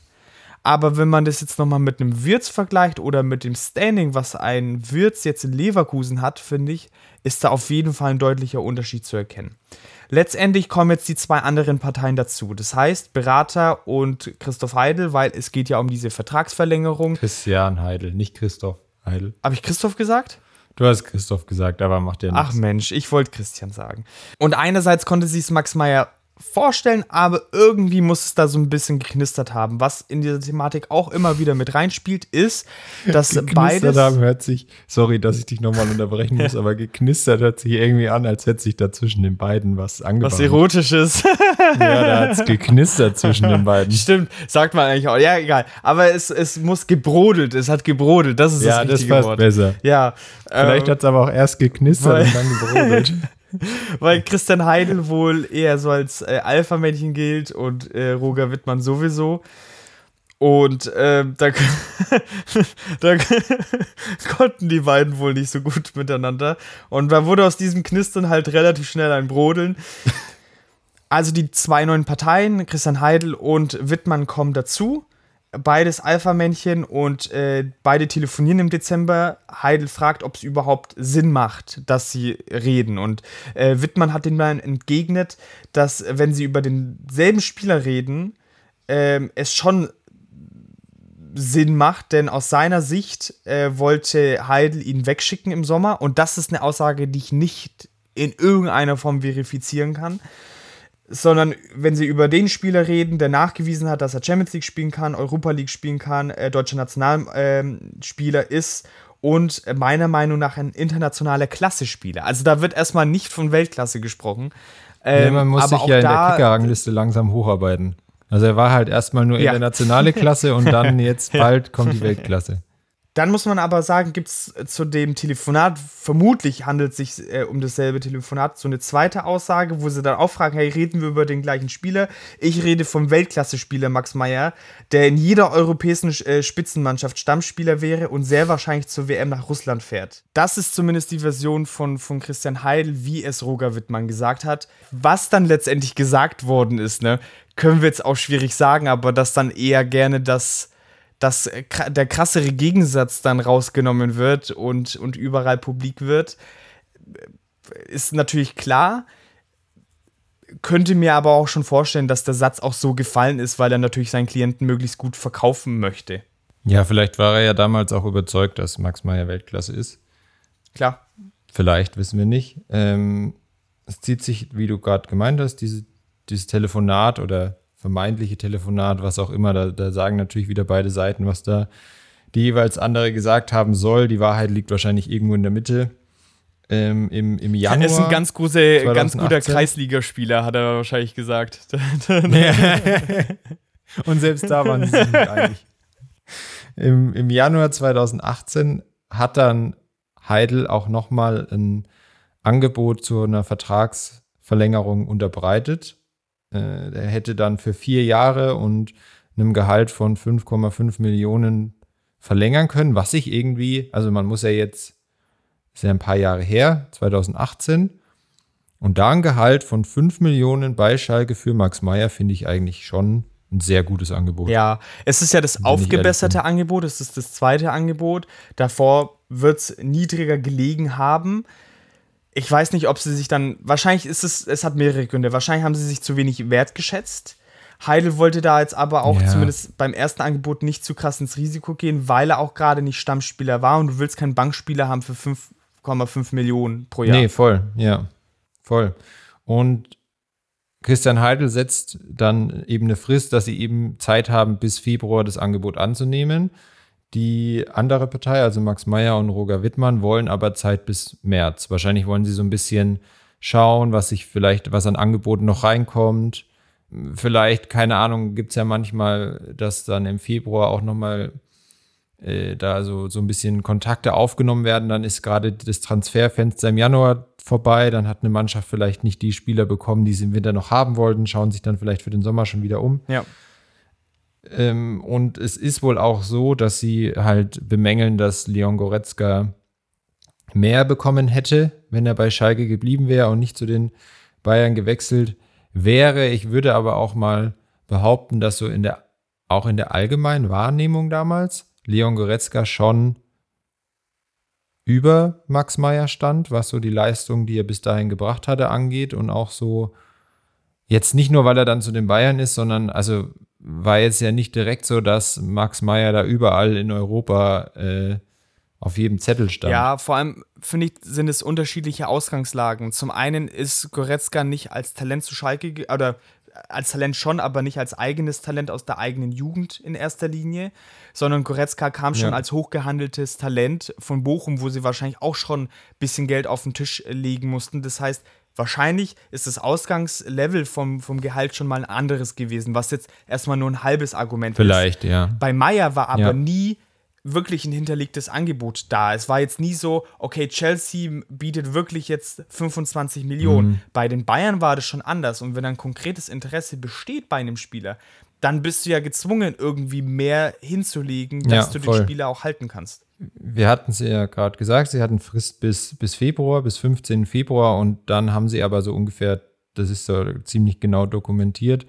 Aber wenn man das jetzt nochmal mit einem Wirtz vergleicht oder mit dem Standing, was ein Wirtz jetzt in Leverkusen hat, finde ich, ist da auf jeden Fall ein deutlicher Unterschied zu erkennen. Letztendlich kommen jetzt die zwei anderen Parteien dazu. Das heißt, Berater und Christoph Heidel, weil es geht ja um diese Vertragsverlängerung. Christian Heidel, nicht Christoph Heidel. Habe ich Christoph gesagt? Du hast Christoph gesagt, aber macht ja nichts. Ach Mensch, ich wollte Christian sagen. Und einerseits konnte sich Max Meyer vorstellen, aber irgendwie muss es da so ein bisschen geknistert haben. Was in dieser Thematik auch immer wieder mit reinspielt, ist, dass geknistert beides. haben hört sich, sorry, dass ich dich nochmal unterbrechen muss, aber geknistert hört sich irgendwie an, als hätte sich da zwischen den beiden was angebaut. Was Erotisches. ja, da hat es geknistert zwischen den beiden. Stimmt, sagt man eigentlich auch. Ja, egal. Aber es, es muss gebrodelt, es hat gebrodelt, das ist ja, das richtige das Wort. besser. Ja. Vielleicht ähm, hat es aber auch erst geknistert und dann gebrodelt. Weil Christian Heidel wohl eher so als äh, Alpha-Männchen gilt und äh, Roger Wittmann sowieso. Und äh, da, da konnten die beiden wohl nicht so gut miteinander. Und da wurde aus diesem Knistern halt relativ schnell ein Brodeln. Also die zwei neuen Parteien, Christian Heidel und Wittmann, kommen dazu beides Alpha-Männchen und äh, beide telefonieren im Dezember. Heidel fragt, ob es überhaupt Sinn macht, dass sie reden. Und äh, Wittmann hat den dann entgegnet, dass, wenn sie über denselben Spieler reden, äh, es schon Sinn macht, denn aus seiner Sicht äh, wollte Heidel ihn wegschicken im Sommer. Und das ist eine Aussage, die ich nicht in irgendeiner Form verifizieren kann sondern wenn sie über den Spieler reden, der nachgewiesen hat, dass er Champions League spielen kann, Europa League spielen kann, äh, deutscher Nationalspieler äh, ist und meiner Meinung nach ein internationaler Klasse-Spieler. Also da wird erstmal nicht von Weltklasse gesprochen. Ähm, nee, man muss sich ja in der Kicker-Rangliste langsam hocharbeiten. Also er war halt erstmal nur ja. internationale Klasse und dann jetzt bald kommt die Weltklasse. Dann muss man aber sagen, gibt es zu dem Telefonat, vermutlich handelt es sich äh, um dasselbe Telefonat, so eine zweite Aussage, wo sie dann auch fragen, hey, reden wir über den gleichen Spieler? Ich rede vom Weltklasse-Spieler Max Meyer, der in jeder europäischen äh, Spitzenmannschaft Stammspieler wäre und sehr wahrscheinlich zur WM nach Russland fährt. Das ist zumindest die Version von, von Christian Heidel, wie es Roger Wittmann gesagt hat. Was dann letztendlich gesagt worden ist, ne, können wir jetzt auch schwierig sagen, aber dass dann eher gerne das dass der krassere Gegensatz dann rausgenommen wird und, und überall publik wird, ist natürlich klar. Könnte mir aber auch schon vorstellen, dass der Satz auch so gefallen ist, weil er natürlich seinen Klienten möglichst gut verkaufen möchte. Ja, vielleicht war er ja damals auch überzeugt, dass Max Meyer Weltklasse ist. Klar. Vielleicht, wissen wir nicht. Ähm, es zieht sich, wie du gerade gemeint hast, diese, dieses Telefonat oder vermeintliche Telefonat, was auch immer. Da, da sagen natürlich wieder beide Seiten, was da die jeweils andere gesagt haben soll. Die Wahrheit liegt wahrscheinlich irgendwo in der Mitte. Ähm, im, im Januar. Er ist ein ganz, große, ganz guter Kreisligaspieler, hat er wahrscheinlich gesagt. Und selbst da waren sie nicht einig. Im, Im Januar 2018 hat dann Heidel auch nochmal ein Angebot zu einer Vertragsverlängerung unterbreitet. Äh, er hätte dann für vier Jahre und einem Gehalt von 5,5 Millionen verlängern können, was sich irgendwie, also man muss ja jetzt, ist ja ein paar Jahre her, 2018, und da ein Gehalt von 5 Millionen bei Schalke für Max Meyer finde ich eigentlich schon ein sehr gutes Angebot. Ja, es ist ja das aufgebesserte Angebot, es ist das zweite Angebot. Davor wird es niedriger gelegen haben ich weiß nicht, ob sie sich dann. Wahrscheinlich ist es, es hat mehrere Gründe. Wahrscheinlich haben sie sich zu wenig wertgeschätzt. Heidel wollte da jetzt aber auch ja. zumindest beim ersten Angebot nicht zu krass ins Risiko gehen, weil er auch gerade nicht Stammspieler war und du willst keinen Bankspieler haben für 5,5 Millionen pro Jahr. Nee, voll, ja. Voll. Und Christian Heidel setzt dann eben eine Frist, dass sie eben Zeit haben, bis Februar das Angebot anzunehmen. Die andere Partei, also Max Meyer und Roger Wittmann, wollen aber Zeit bis März. Wahrscheinlich wollen sie so ein bisschen schauen, was sich vielleicht, was an Angeboten noch reinkommt. Vielleicht, keine Ahnung, gibt es ja manchmal, dass dann im Februar auch nochmal äh, da so, so ein bisschen Kontakte aufgenommen werden. Dann ist gerade das Transferfenster im Januar vorbei. Dann hat eine Mannschaft vielleicht nicht die Spieler bekommen, die sie im Winter noch haben wollten, schauen sich dann vielleicht für den Sommer schon wieder um. Ja. Ähm, und es ist wohl auch so, dass sie halt bemängeln, dass Leon Goretzka mehr bekommen hätte, wenn er bei Schalke geblieben wäre und nicht zu den Bayern gewechselt wäre. Ich würde aber auch mal behaupten, dass so in der, auch in der allgemeinen Wahrnehmung damals Leon Goretzka schon über Max Meyer stand, was so die Leistung, die er bis dahin gebracht hatte, angeht und auch so jetzt nicht nur, weil er dann zu den Bayern ist, sondern also war jetzt ja nicht direkt so, dass Max Meyer da überall in Europa äh, auf jedem Zettel stand. Ja, vor allem finde ich, sind es unterschiedliche Ausgangslagen. Zum einen ist Goretzka nicht als Talent zu Schalke, oder als Talent schon, aber nicht als eigenes Talent aus der eigenen Jugend in erster Linie, sondern Goretzka kam schon ja. als hochgehandeltes Talent von Bochum, wo sie wahrscheinlich auch schon ein bisschen Geld auf den Tisch legen mussten. Das heißt, Wahrscheinlich ist das Ausgangslevel vom, vom Gehalt schon mal ein anderes gewesen, was jetzt erstmal nur ein halbes Argument Vielleicht, ist. Vielleicht, ja. Bei Meyer war aber ja. nie wirklich ein hinterlegtes Angebot da. Es war jetzt nie so, okay, Chelsea bietet wirklich jetzt 25 Millionen. Mhm. Bei den Bayern war das schon anders. Und wenn ein konkretes Interesse besteht bei einem Spieler, dann bist du ja gezwungen, irgendwie mehr hinzulegen, dass ja, du den Spieler auch halten kannst wir hatten es ja gerade gesagt, sie hatten Frist bis, bis Februar, bis 15. Februar und dann haben sie aber so ungefähr, das ist so ziemlich genau dokumentiert,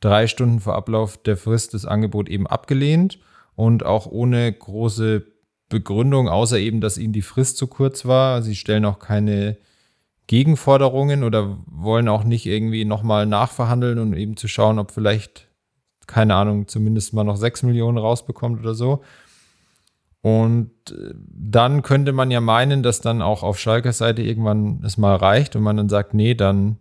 drei Stunden vor Ablauf der Frist das Angebot eben abgelehnt und auch ohne große Begründung, außer eben, dass ihnen die Frist zu kurz war. Sie stellen auch keine Gegenforderungen oder wollen auch nicht irgendwie nochmal nachverhandeln und eben zu schauen, ob vielleicht, keine Ahnung, zumindest mal noch sechs Millionen rausbekommt oder so. Und äh, dann könnte man ja meinen, dass dann auch auf Schalkers Seite irgendwann es mal reicht und man dann sagt, nee, dann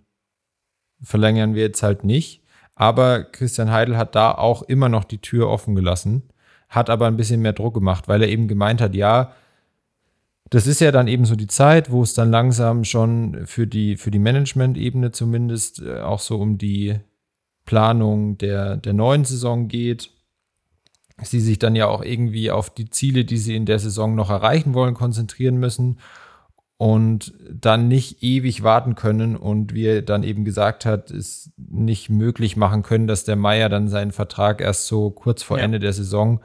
verlängern wir jetzt halt nicht. Aber Christian Heidel hat da auch immer noch die Tür offen gelassen, hat aber ein bisschen mehr Druck gemacht, weil er eben gemeint hat, ja, das ist ja dann eben so die Zeit, wo es dann langsam schon für die, für die Management-Ebene zumindest äh, auch so um die Planung der, der neuen Saison geht. Sie sich dann ja auch irgendwie auf die Ziele, die sie in der Saison noch erreichen wollen, konzentrieren müssen und dann nicht ewig warten können und wie er dann eben gesagt hat, es nicht möglich machen können, dass der Meier dann seinen Vertrag erst so kurz vor ja. Ende der Saison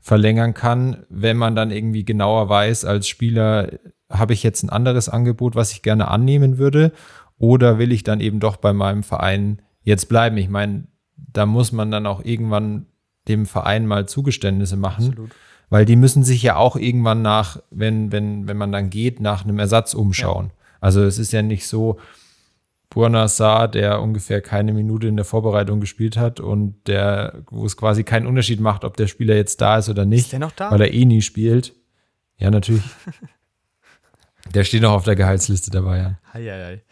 verlängern kann, wenn man dann irgendwie genauer weiß, als Spieler habe ich jetzt ein anderes Angebot, was ich gerne annehmen würde oder will ich dann eben doch bei meinem Verein jetzt bleiben? Ich meine, da muss man dann auch irgendwann dem Verein mal Zugeständnisse machen. Absolut. Weil die müssen sich ja auch irgendwann nach, wenn, wenn, wenn man dann geht, nach einem Ersatz umschauen. Ja. Also es ist ja nicht so, Burna Saar, der ungefähr keine Minute in der Vorbereitung gespielt hat und der, wo es quasi keinen Unterschied macht, ob der Spieler jetzt da ist oder nicht. Ist der noch da? Weil er eh nie spielt. Ja, natürlich. der steht noch auf der Gehaltsliste dabei, ja. Hei, hei, hei.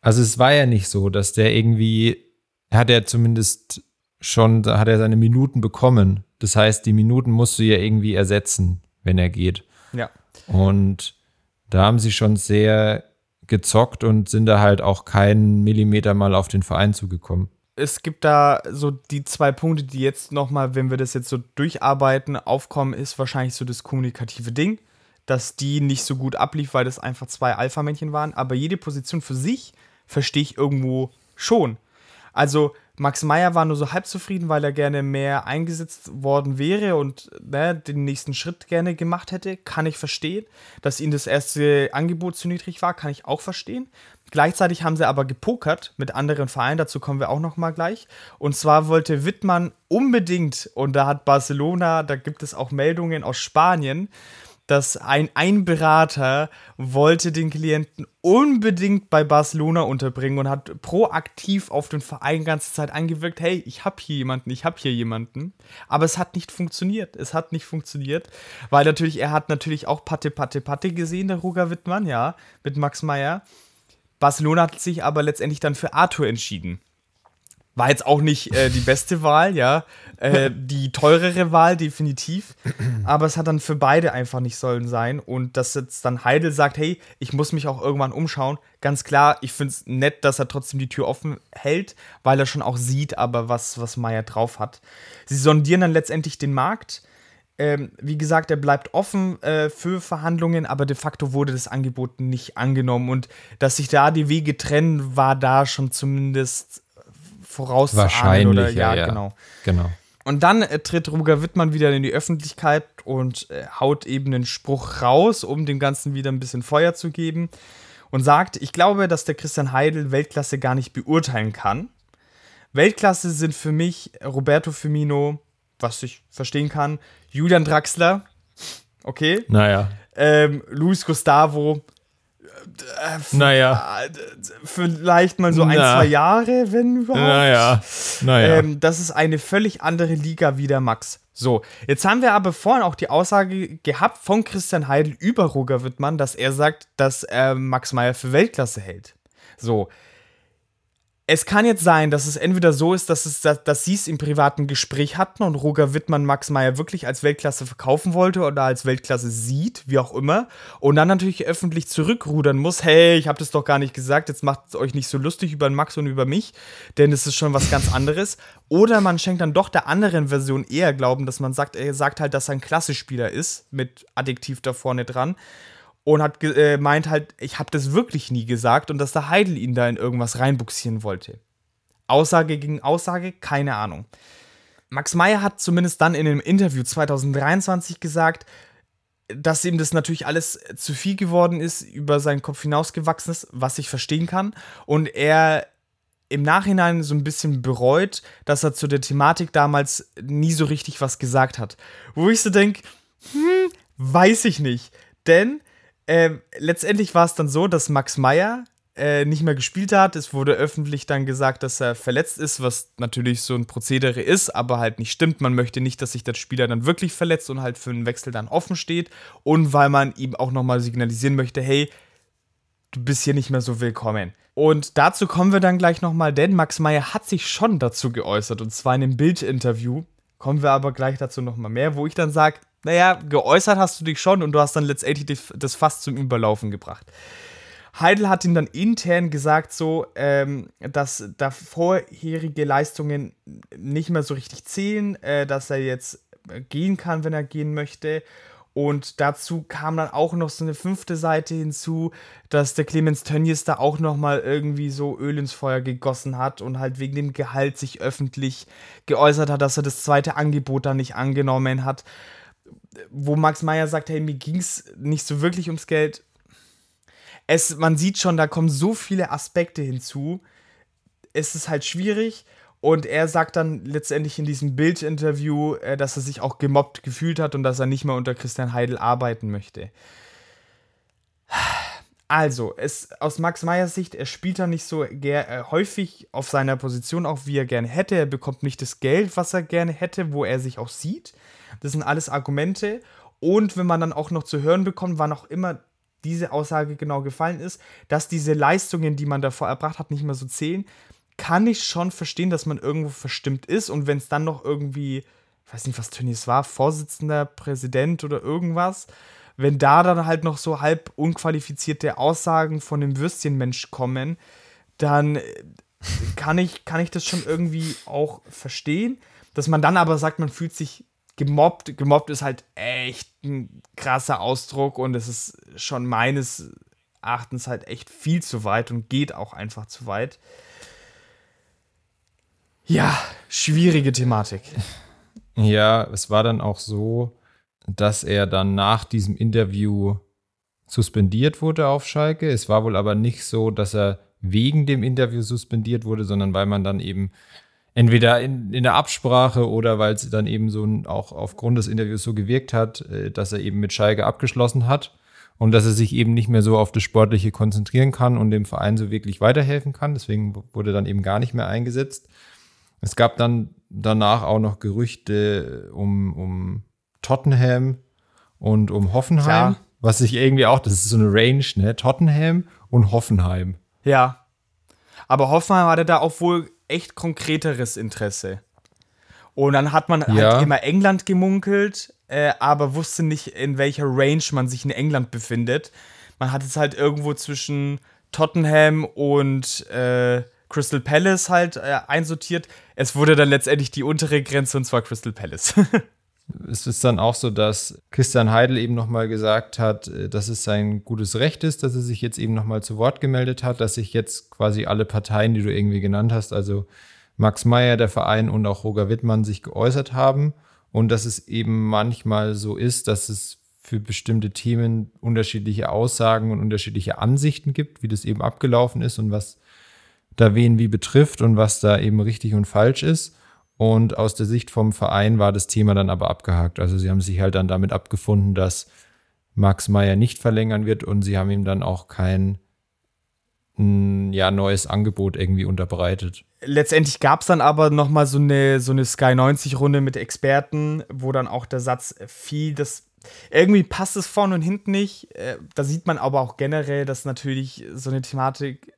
Also es war ja nicht so, dass der irgendwie, er hat ja zumindest schon, da hat er seine Minuten bekommen. Das heißt, die Minuten musst du ja irgendwie ersetzen, wenn er geht. Ja. Und da haben sie schon sehr gezockt und sind da halt auch keinen Millimeter mal auf den Verein zugekommen. Es gibt da so die zwei Punkte, die jetzt nochmal, wenn wir das jetzt so durcharbeiten, aufkommen, ist wahrscheinlich so das kommunikative Ding, dass die nicht so gut ablief, weil das einfach zwei Alpha-Männchen waren. Aber jede Position für sich verstehe ich irgendwo schon. Also Max Meyer war nur so halb zufrieden, weil er gerne mehr eingesetzt worden wäre und ne, den nächsten Schritt gerne gemacht hätte. Kann ich verstehen. Dass ihnen das erste Angebot zu niedrig war, kann ich auch verstehen. Gleichzeitig haben sie aber gepokert mit anderen Vereinen, dazu kommen wir auch noch mal gleich. Und zwar wollte Wittmann unbedingt, und da hat Barcelona, da gibt es auch Meldungen aus Spanien, dass ein, ein Berater wollte den Klienten unbedingt bei Barcelona unterbringen und hat proaktiv auf den Verein ganze Zeit eingewirkt, hey, ich habe hier jemanden, ich habe hier jemanden. Aber es hat nicht funktioniert. Es hat nicht funktioniert, weil natürlich, er hat natürlich auch Patte, Patte, Patte gesehen, der Ruger Wittmann, ja, mit Max Meyer. Barcelona hat sich aber letztendlich dann für Arthur entschieden. War jetzt auch nicht äh, die beste Wahl, ja. Äh, die teurere Wahl, definitiv. Aber es hat dann für beide einfach nicht sollen sein. Und dass jetzt dann Heidel sagt, hey, ich muss mich auch irgendwann umschauen. Ganz klar, ich finde es nett, dass er trotzdem die Tür offen hält, weil er schon auch sieht, aber was, was Meier drauf hat. Sie sondieren dann letztendlich den Markt. Ähm, wie gesagt, er bleibt offen äh, für Verhandlungen, aber de facto wurde das Angebot nicht angenommen. Und dass sich da die Wege trennen, war da schon zumindest vorauszuahnen. Wahrscheinlich, oder, ja, ja, genau. genau. Und dann äh, tritt Ruger Wittmann wieder in die Öffentlichkeit und äh, haut eben einen Spruch raus, um dem Ganzen wieder ein bisschen Feuer zu geben. Und sagt, ich glaube, dass der Christian Heidel Weltklasse gar nicht beurteilen kann. Weltklasse sind für mich Roberto Firmino, was ich verstehen kann, Julian Draxler, okay. Naja. Ähm, Luis Gustavo, äh, naja. Vielleicht mal so ein, Na. zwei Jahre, wenn überhaupt. Naja. naja. Ähm, das ist eine völlig andere Liga wie der Max. So, jetzt haben wir aber vorhin auch die Aussage gehabt von Christian Heidel über Roger Wittmann, dass er sagt, dass er Max Meyer für Weltklasse hält. So, es kann jetzt sein, dass es entweder so ist, dass, es, dass, dass sie es im privaten Gespräch hatten und Roger Wittmann Max Meyer wirklich als Weltklasse verkaufen wollte oder als Weltklasse sieht, wie auch immer, und dann natürlich öffentlich zurückrudern muss, hey, ich habe das doch gar nicht gesagt, jetzt macht es euch nicht so lustig über Max und über mich, denn es ist schon was ganz anderes. Oder man schenkt dann doch der anderen Version eher Glauben, dass man sagt, er sagt halt, dass er ein Klassespieler ist, mit Adjektiv da vorne dran und hat äh, meint halt, ich habe das wirklich nie gesagt und dass der Heidel ihn da in irgendwas reinbuxieren wollte. Aussage gegen Aussage, keine Ahnung. Max Meyer hat zumindest dann in einem Interview 2023 gesagt, dass ihm das natürlich alles zu viel geworden ist, über seinen Kopf hinausgewachsen ist, was ich verstehen kann. Und er im Nachhinein so ein bisschen bereut, dass er zu der Thematik damals nie so richtig was gesagt hat. Wo ich so denke, hm, weiß ich nicht. Denn ähm, letztendlich war es dann so, dass Max Meyer äh, nicht mehr gespielt hat. Es wurde öffentlich dann gesagt, dass er verletzt ist, was natürlich so ein Prozedere ist, aber halt nicht stimmt. Man möchte nicht, dass sich der Spieler dann wirklich verletzt und halt für einen Wechsel dann offen steht. Und weil man ihm auch nochmal signalisieren möchte, hey, du bist hier nicht mehr so willkommen. Und dazu kommen wir dann gleich nochmal, denn Max Meyer hat sich schon dazu geäußert, und zwar in einem Bildinterview. Kommen wir aber gleich dazu nochmal mehr, wo ich dann sage, naja, geäußert hast du dich schon und du hast dann letztendlich das Fass zum Überlaufen gebracht. Heidel hat ihm dann intern gesagt, so, ähm, dass da vorherige Leistungen nicht mehr so richtig zählen, äh, dass er jetzt gehen kann, wenn er gehen möchte. Und dazu kam dann auch noch so eine fünfte Seite hinzu, dass der Clemens Tönnies da auch nochmal irgendwie so Öl ins Feuer gegossen hat und halt wegen dem Gehalt sich öffentlich geäußert hat, dass er das zweite Angebot da nicht angenommen hat. Wo Max Meyer sagt, hey, mir ging es nicht so wirklich ums Geld. Es, man sieht schon, da kommen so viele Aspekte hinzu. Es ist halt schwierig. Und er sagt dann letztendlich in diesem Bildinterview, äh, dass er sich auch gemobbt gefühlt hat und dass er nicht mehr unter Christian Heidel arbeiten möchte. Also, es, aus Max Meyers Sicht, er spielt da nicht so äh, häufig auf seiner Position, auch wie er gerne hätte. Er bekommt nicht das Geld, was er gerne hätte, wo er sich auch sieht. Das sind alles Argumente. Und wenn man dann auch noch zu hören bekommt, wann auch immer diese Aussage genau gefallen ist, dass diese Leistungen, die man davor erbracht hat, nicht mehr so zählen, kann ich schon verstehen, dass man irgendwo verstimmt ist. Und wenn es dann noch irgendwie, ich weiß nicht, was Tönnies war, Vorsitzender, Präsident oder irgendwas, wenn da dann halt noch so halb unqualifizierte Aussagen von dem Würstchenmensch kommen, dann äh, kann ich, kann ich das schon irgendwie auch verstehen. Dass man dann aber sagt, man fühlt sich gemobbt. Gemobbt ist halt echt ein krasser Ausdruck und es ist schon meines Erachtens halt echt viel zu weit und geht auch einfach zu weit. Ja, schwierige Thematik. Ja, es war dann auch so, dass er dann nach diesem Interview suspendiert wurde auf Schalke. Es war wohl aber nicht so, dass er wegen dem Interview suspendiert wurde, sondern weil man dann eben entweder in, in der Absprache oder weil es dann eben so auch aufgrund des Interviews so gewirkt hat, äh, dass er eben mit Schalke abgeschlossen hat und dass er sich eben nicht mehr so auf das Sportliche konzentrieren kann und dem Verein so wirklich weiterhelfen kann. Deswegen wurde dann eben gar nicht mehr eingesetzt. Es gab dann danach auch noch Gerüchte um, um Tottenham und um Hoffenheim. Klar. Was ich irgendwie auch, das ist so eine Range, ne? Tottenham und Hoffenheim. Ja. Aber Hoffenheim hatte da auch wohl echt konkreteres Interesse. Und dann hat man halt ja. halt immer England gemunkelt, äh, aber wusste nicht, in welcher Range man sich in England befindet. Man hat es halt irgendwo zwischen Tottenham und äh, Crystal Palace halt äh, einsortiert. Es wurde dann letztendlich die untere Grenze und zwar Crystal Palace. es ist dann auch so, dass Christian Heidel eben nochmal gesagt hat, äh, dass es sein gutes Recht ist, dass er sich jetzt eben nochmal zu Wort gemeldet hat, dass sich jetzt quasi alle Parteien, die du irgendwie genannt hast, also Max Meyer, der Verein und auch Roger Wittmann sich geäußert haben und dass es eben manchmal so ist, dass es für bestimmte Themen unterschiedliche Aussagen und unterschiedliche Ansichten gibt, wie das eben abgelaufen ist und was da wen wie betrifft und was da eben richtig und falsch ist. Und aus der Sicht vom Verein war das Thema dann aber abgehakt. Also sie haben sich halt dann damit abgefunden, dass Max Meyer nicht verlängern wird und sie haben ihm dann auch kein ja, neues Angebot irgendwie unterbreitet. Letztendlich gab es dann aber nochmal so eine, so eine Sky 90-Runde mit Experten, wo dann auch der Satz fiel, dass irgendwie passt es vorne und hinten nicht. Äh, da sieht man aber auch generell, dass natürlich so eine Thematik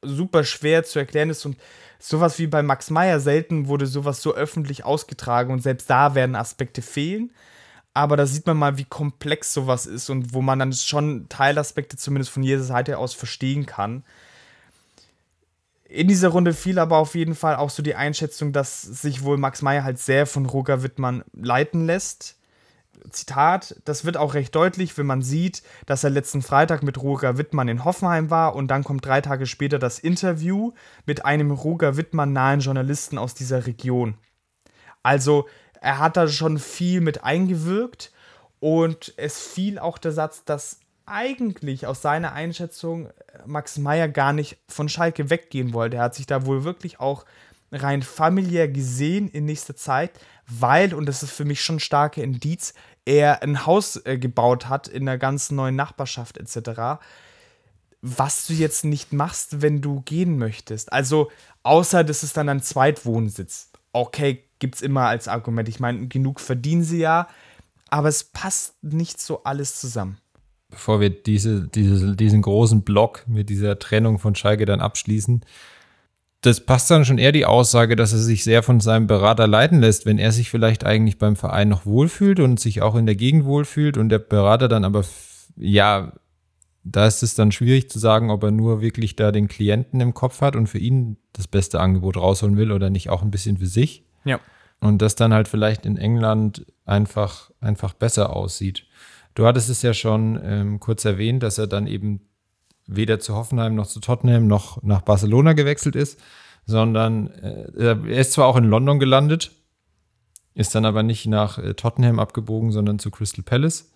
super schwer zu erklären ist und sowas wie bei Max Meyer selten wurde sowas so öffentlich ausgetragen und selbst da werden Aspekte fehlen. Aber da sieht man mal, wie komplex sowas ist und wo man dann schon Teilaspekte zumindest von jeder Seite aus verstehen kann. In dieser Runde fiel aber auf jeden Fall auch so die Einschätzung, dass sich wohl Max Meyer halt sehr von Roger Wittmann leiten lässt Zitat, das wird auch recht deutlich, wenn man sieht, dass er letzten Freitag mit Roger Wittmann in Hoffenheim war und dann kommt drei Tage später das Interview mit einem Roger Wittmann nahen Journalisten aus dieser Region. Also er hat da schon viel mit eingewirkt und es fiel auch der Satz, dass eigentlich aus seiner Einschätzung Max Meyer gar nicht von Schalke weggehen wollte. Er hat sich da wohl wirklich auch rein familiär gesehen in nächster Zeit, weil, und das ist für mich schon ein starker Indiz, er ein Haus äh, gebaut hat in der ganzen neuen Nachbarschaft etc., was du jetzt nicht machst, wenn du gehen möchtest. Also, außer das ist dann ein Zweitwohnsitz. Okay, gibt es immer als Argument. Ich meine, genug verdienen sie ja, aber es passt nicht so alles zusammen. Bevor wir diese, diese, diesen großen Block mit dieser Trennung von Schalke dann abschließen, das passt dann schon eher die Aussage, dass er sich sehr von seinem Berater leiten lässt, wenn er sich vielleicht eigentlich beim Verein noch wohlfühlt und sich auch in der Gegend wohlfühlt und der Berater dann aber, ja, da ist es dann schwierig zu sagen, ob er nur wirklich da den Klienten im Kopf hat und für ihn das beste Angebot rausholen will oder nicht auch ein bisschen für sich. Ja. Und das dann halt vielleicht in England einfach, einfach besser aussieht. Du hattest es ja schon ähm, kurz erwähnt, dass er dann eben weder zu Hoffenheim noch zu Tottenham noch nach Barcelona gewechselt ist, sondern äh, er ist zwar auch in London gelandet, ist dann aber nicht nach äh, Tottenham abgebogen, sondern zu Crystal Palace.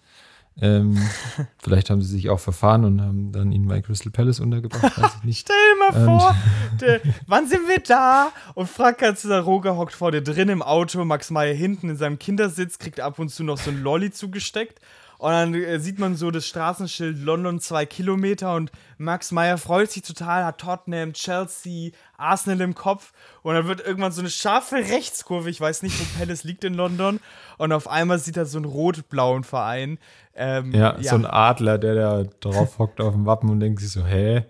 Ähm, vielleicht haben sie sich auch verfahren und haben dann ihn bei Crystal Palace untergebracht, weiß ich nicht. Stell dir mal vor, der, wann sind wir da? Und Frank Roger hockt vor dir drin im Auto, Max Meyer hinten in seinem Kindersitz, kriegt ab und zu noch so ein Lolli zugesteckt und dann äh, sieht man so das Straßenschild London zwei Kilometer und Max Meyer freut sich total, hat Tottenham, Chelsea, Arsenal im Kopf. Und dann wird irgendwann so eine scharfe Rechtskurve, ich weiß nicht, wo Palace liegt in London. Und auf einmal sieht er so einen rot-blauen Verein. Ähm, ja, ja, so ein Adler, der da drauf hockt auf dem Wappen und denkt sich so, hä,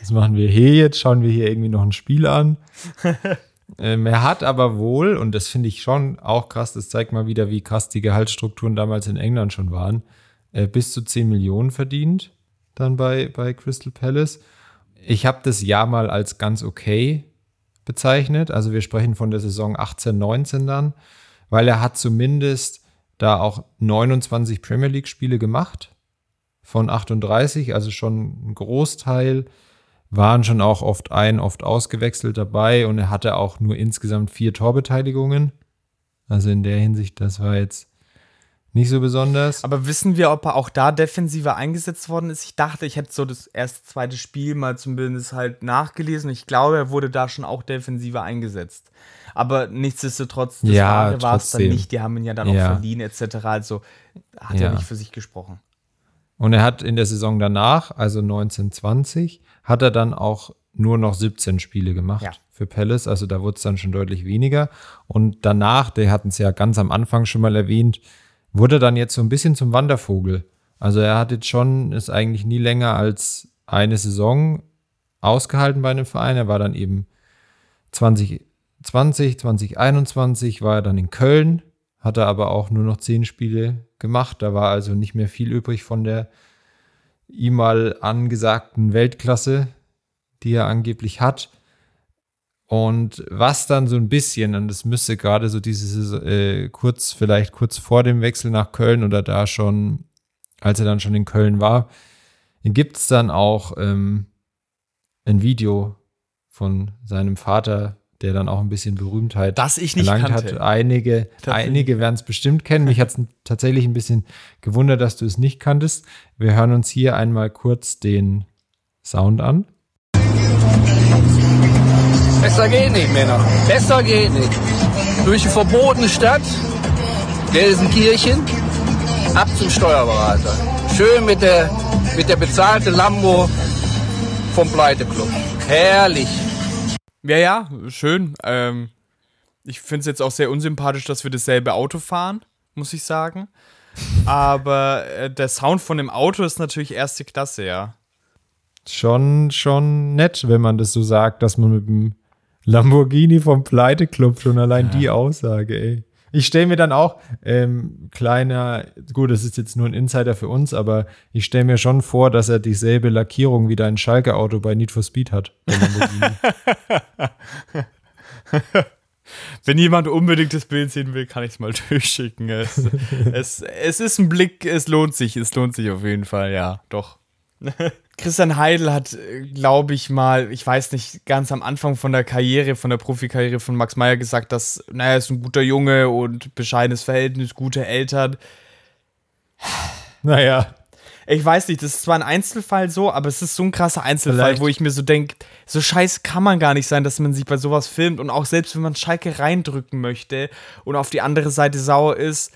was machen wir hier jetzt? Schauen wir hier irgendwie noch ein Spiel an? Ähm, er hat aber wohl, und das finde ich schon auch krass, das zeigt mal wieder, wie krass die Gehaltsstrukturen damals in England schon waren, äh, bis zu 10 Millionen verdient dann bei, bei Crystal Palace. Ich habe das Jahr mal als ganz okay bezeichnet. Also wir sprechen von der Saison 18, 19 dann, weil er hat zumindest da auch 29 Premier League Spiele gemacht von 38, also schon ein Großteil waren schon auch oft ein, oft ausgewechselt dabei und er hatte auch nur insgesamt vier Torbeteiligungen. Also in der Hinsicht, das war jetzt nicht so besonders. Aber wissen wir, ob er auch da defensiver eingesetzt worden ist? Ich dachte, ich hätte so das erste, zweite Spiel mal zumindest halt nachgelesen. Ich glaube, er wurde da schon auch defensiver eingesetzt. Aber nichtsdestotrotz, das ja, war es dann nicht. Die haben ihn ja dann ja. auch verliehen, etc. Also hat ja. er nicht für sich gesprochen. Und er hat in der Saison danach, also 1920, hat er dann auch nur noch 17 Spiele gemacht ja. für Palace. Also da wurde es dann schon deutlich weniger. Und danach, der hatten es ja ganz am Anfang schon mal erwähnt, wurde dann jetzt so ein bisschen zum Wandervogel. Also er hat jetzt schon, ist eigentlich nie länger als eine Saison ausgehalten bei einem Verein. Er war dann eben 2020, 2021 war er dann in Köln, hat er aber auch nur noch zehn Spiele gemacht. Da war also nicht mehr viel übrig von der ihm mal angesagten Weltklasse, die er angeblich hat. Und was dann so ein bisschen, und das müsste gerade so dieses äh, kurz, vielleicht kurz vor dem Wechsel nach Köln oder da schon, als er dann schon in Köln war, gibt es dann auch ähm, ein Video von seinem Vater, der dann auch ein bisschen Berühmtheit das ich nicht erlangt kannte. hat. Einige, einige werden es bestimmt kennen. Mich hat es tatsächlich ein bisschen gewundert, dass du es nicht kanntest. Wir hören uns hier einmal kurz den Sound an. Besser geht nicht, Männer. Besser geht nicht. Durch die verbotene Stadt, Gelsenkirchen, ab zum Steuerberater. Schön mit der, mit der bezahlten Lambo vom Pleiteclub. Herrlich. Ja, ja, schön. Ähm, ich finde es jetzt auch sehr unsympathisch, dass wir dasselbe Auto fahren, muss ich sagen. Aber äh, der Sound von dem Auto ist natürlich erste Klasse, ja. Schon, schon nett, wenn man das so sagt, dass man mit dem Lamborghini vom Pleiteclub schon allein ja. die Aussage, ey. Ich stelle mir dann auch, ähm, kleiner, gut, das ist jetzt nur ein Insider für uns, aber ich stelle mir schon vor, dass er dieselbe Lackierung wie dein Schalke-Auto bei Need for Speed hat. Wenn jemand unbedingt das Bild sehen will, kann ich es mal durchschicken. Es, es, es ist ein Blick, es lohnt sich, es lohnt sich auf jeden Fall, ja, doch. Christian Heidel hat, glaube ich mal, ich weiß nicht, ganz am Anfang von der Karriere, von der Profikarriere von Max Meyer gesagt, dass, naja, er ist ein guter Junge und bescheidenes Verhältnis, gute Eltern. Naja. Ich weiß nicht, das ist zwar ein Einzelfall so, aber es ist so ein krasser Einzelfall, Vielleicht. wo ich mir so denke, so scheiße kann man gar nicht sein, dass man sich bei sowas filmt und auch selbst wenn man Schalke reindrücken möchte und auf die andere Seite sauer ist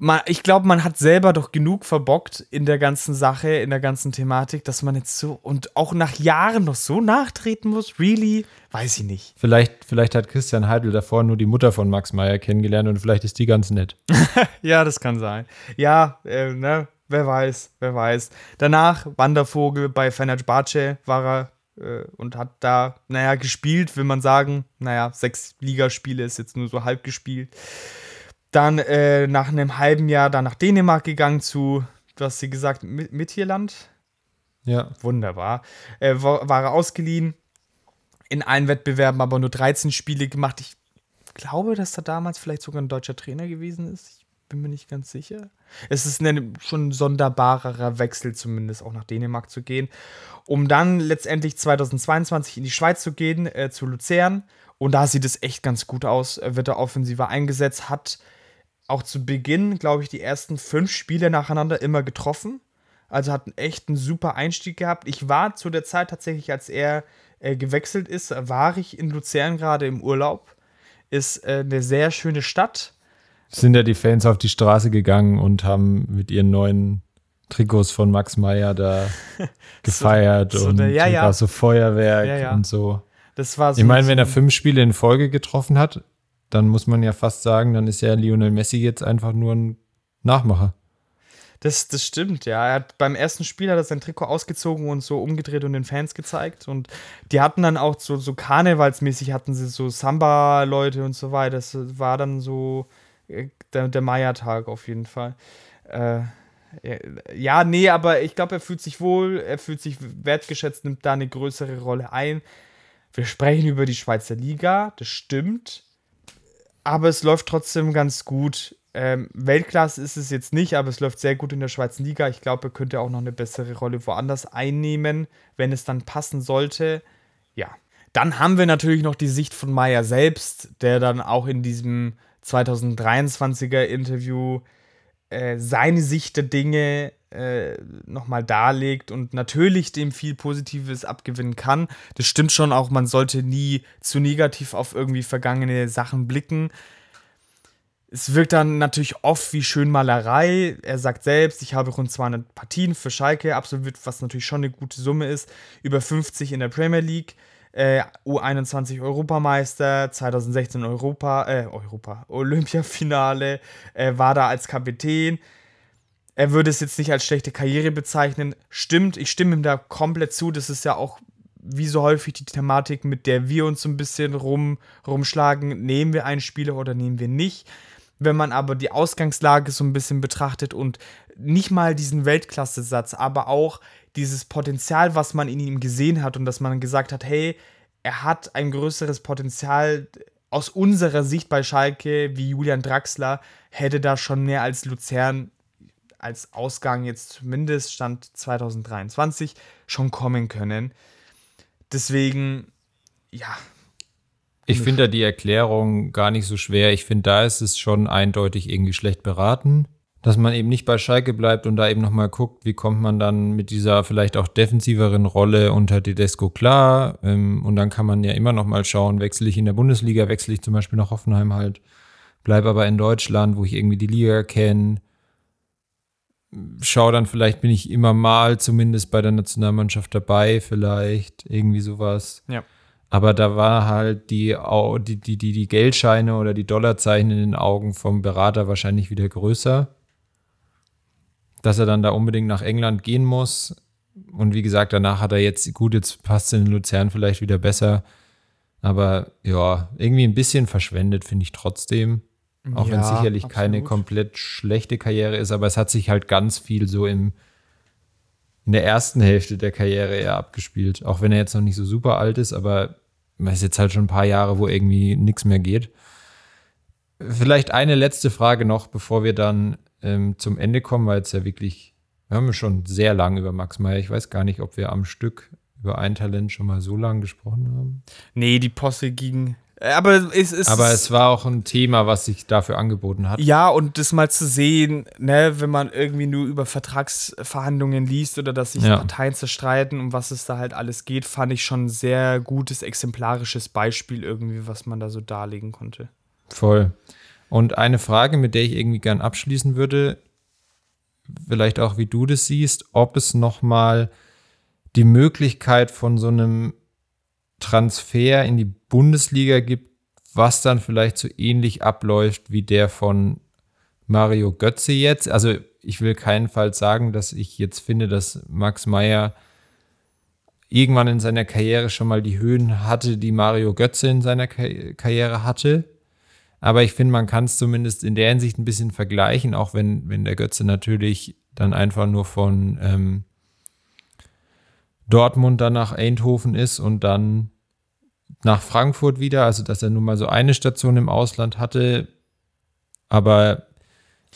man, ich glaube, man hat selber doch genug verbockt in der ganzen Sache, in der ganzen Thematik, dass man jetzt so und auch nach Jahren noch so nachtreten muss. Really? Weiß ich nicht. Vielleicht, vielleicht hat Christian Heidel davor nur die Mutter von Max Meyer kennengelernt und vielleicht ist die ganz nett. ja, das kann sein. Ja, äh, ne, wer weiß, wer weiß. Danach Wandervogel bei Fenerbahce war er äh, und hat da, naja, gespielt, will man sagen. Naja, sechs Ligaspiele ist jetzt nur so halb gespielt. Dann äh, nach einem halben Jahr dann nach Dänemark gegangen zu, du hast sie gesagt, Mittelland. Ja. Wunderbar. Äh, war, war er ausgeliehen, in allen Wettbewerben aber nur 13 Spiele gemacht. Ich glaube, dass da damals vielleicht sogar ein deutscher Trainer gewesen ist. Ich bin mir nicht ganz sicher. Es ist ein schon sonderbarerer Wechsel, zumindest auch nach Dänemark zu gehen, um dann letztendlich 2022 in die Schweiz zu gehen, äh, zu Luzern. Und da sieht es echt ganz gut aus. Er wird da offensiver eingesetzt, hat auch zu Beginn, glaube ich, die ersten fünf Spiele nacheinander immer getroffen. Also hat einen echten super Einstieg gehabt. Ich war zu der Zeit tatsächlich, als er äh, gewechselt ist, war ich in Luzern gerade im Urlaub. Ist äh, eine sehr schöne Stadt sind ja die Fans auf die Straße gegangen und haben mit ihren neuen Trikots von Max Meyer da gefeiert so, so und eine, ja, ja. war so Feuerwerk ja, und so. Das war so ich meine, wenn er fünf Spiele in Folge getroffen hat, dann muss man ja fast sagen, dann ist ja Lionel Messi jetzt einfach nur ein Nachmacher. Das, das stimmt, ja. Er hat beim ersten Spiel hat er sein Trikot ausgezogen und so umgedreht und den Fans gezeigt. Und die hatten dann auch so, so karnevalsmäßig hatten sie so Samba-Leute und so weiter. Das war dann so, der, der Maya-Tag auf jeden Fall. Äh, ja, nee, aber ich glaube, er fühlt sich wohl, er fühlt sich wertgeschätzt, nimmt da eine größere Rolle ein. Wir sprechen über die Schweizer Liga, das stimmt. Aber es läuft trotzdem ganz gut. Ähm, Weltklasse ist es jetzt nicht, aber es läuft sehr gut in der Schweizer Liga. Ich glaube, er könnte auch noch eine bessere Rolle woanders einnehmen, wenn es dann passen sollte. Ja. Dann haben wir natürlich noch die Sicht von Maya selbst, der dann auch in diesem 2023er Interview äh, seine Sicht der Dinge äh, nochmal darlegt und natürlich dem viel Positives abgewinnen kann. Das stimmt schon auch, man sollte nie zu negativ auf irgendwie vergangene Sachen blicken. Es wirkt dann natürlich oft wie Schönmalerei. Er sagt selbst, ich habe rund 200 Partien für Schalke absolviert, was natürlich schon eine gute Summe ist. Über 50 in der Premier League äh, U21 Europameister, 2016 Europa, äh, Europa, Olympiafinale, äh, war da als Kapitän. Er würde es jetzt nicht als schlechte Karriere bezeichnen. Stimmt, ich stimme ihm da komplett zu. Das ist ja auch wie so häufig die Thematik, mit der wir uns so ein bisschen rum, rumschlagen. Nehmen wir einen Spieler oder nehmen wir nicht? Wenn man aber die Ausgangslage so ein bisschen betrachtet und nicht mal diesen Weltklasse-Satz, aber auch dieses Potenzial, was man in ihm gesehen hat und dass man gesagt hat, hey, er hat ein größeres Potenzial aus unserer Sicht bei Schalke wie Julian Draxler, hätte da schon mehr als Luzern als Ausgang jetzt zumindest Stand 2023 schon kommen können. Deswegen, ja. Ich finde da die Erklärung gar nicht so schwer. Ich finde, da ist es schon eindeutig irgendwie schlecht beraten dass man eben nicht bei Schalke bleibt und da eben nochmal guckt, wie kommt man dann mit dieser vielleicht auch defensiveren Rolle unter Tedesco klar. Ähm, und dann kann man ja immer nochmal schauen, wechsle ich in der Bundesliga, wechsle ich zum Beispiel nach Hoffenheim halt, bleibe aber in Deutschland, wo ich irgendwie die Liga kenne. Schau dann, vielleicht bin ich immer mal zumindest bei der Nationalmannschaft dabei, vielleicht, irgendwie sowas. Ja. Aber da war halt die, die, die, die, die Geldscheine oder die Dollarzeichen in den Augen vom Berater wahrscheinlich wieder größer dass er dann da unbedingt nach England gehen muss. Und wie gesagt, danach hat er jetzt, gut, jetzt passt es in Luzern vielleicht wieder besser. Aber ja, irgendwie ein bisschen verschwendet, finde ich trotzdem. Auch ja, wenn es sicherlich absolut. keine komplett schlechte Karriere ist, aber es hat sich halt ganz viel so im, in der ersten Hälfte der Karriere eher abgespielt. Auch wenn er jetzt noch nicht so super alt ist, aber es ist jetzt halt schon ein paar Jahre, wo irgendwie nichts mehr geht. Vielleicht eine letzte Frage noch, bevor wir dann ähm, zum Ende kommen, weil es ja wirklich, wir haben schon sehr lange über Max Meyer. Ich weiß gar nicht, ob wir am Stück über ein Talent schon mal so lange gesprochen haben. Nee, die Posse ging. Äh, aber es ist. Aber es war auch ein Thema, was sich dafür angeboten hat. Ja, und das mal zu sehen, ne, wenn man irgendwie nur über Vertragsverhandlungen liest oder dass sich ja. Parteien zerstreiten, um was es da halt alles geht, fand ich schon ein sehr gutes, exemplarisches Beispiel irgendwie, was man da so darlegen konnte. Voll. Und eine Frage, mit der ich irgendwie gern abschließen würde, vielleicht auch wie du das siehst, ob es nochmal die Möglichkeit von so einem Transfer in die Bundesliga gibt, was dann vielleicht so ähnlich abläuft wie der von Mario Götze jetzt. Also ich will keinenfalls sagen, dass ich jetzt finde, dass Max Meyer irgendwann in seiner Karriere schon mal die Höhen hatte, die Mario Götze in seiner Karriere hatte. Aber ich finde, man kann es zumindest in der Hinsicht ein bisschen vergleichen, auch wenn, wenn der Götze natürlich dann einfach nur von ähm, Dortmund dann nach Eindhoven ist und dann nach Frankfurt wieder, also dass er nun mal so eine Station im Ausland hatte. Aber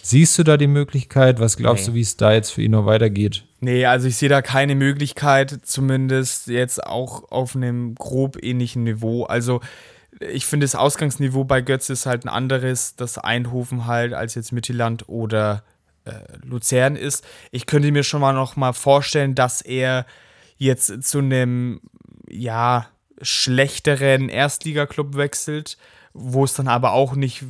siehst du da die Möglichkeit? Was glaubst Nee. du, wie es da jetzt für ihn noch weitergeht? Nee, also ich sehe da keine Möglichkeit, zumindest jetzt auch auf einem grob ähnlichen Niveau. Also ich finde, das Ausgangsniveau bei Götze ist halt ein anderes, das Eindhoven halt als jetzt Mittelland oder äh, Luzern ist. Ich könnte mir schon mal noch mal vorstellen, dass er jetzt zu einem, ja, schlechteren Erstligaklub wechselt, wo es dann aber auch nicht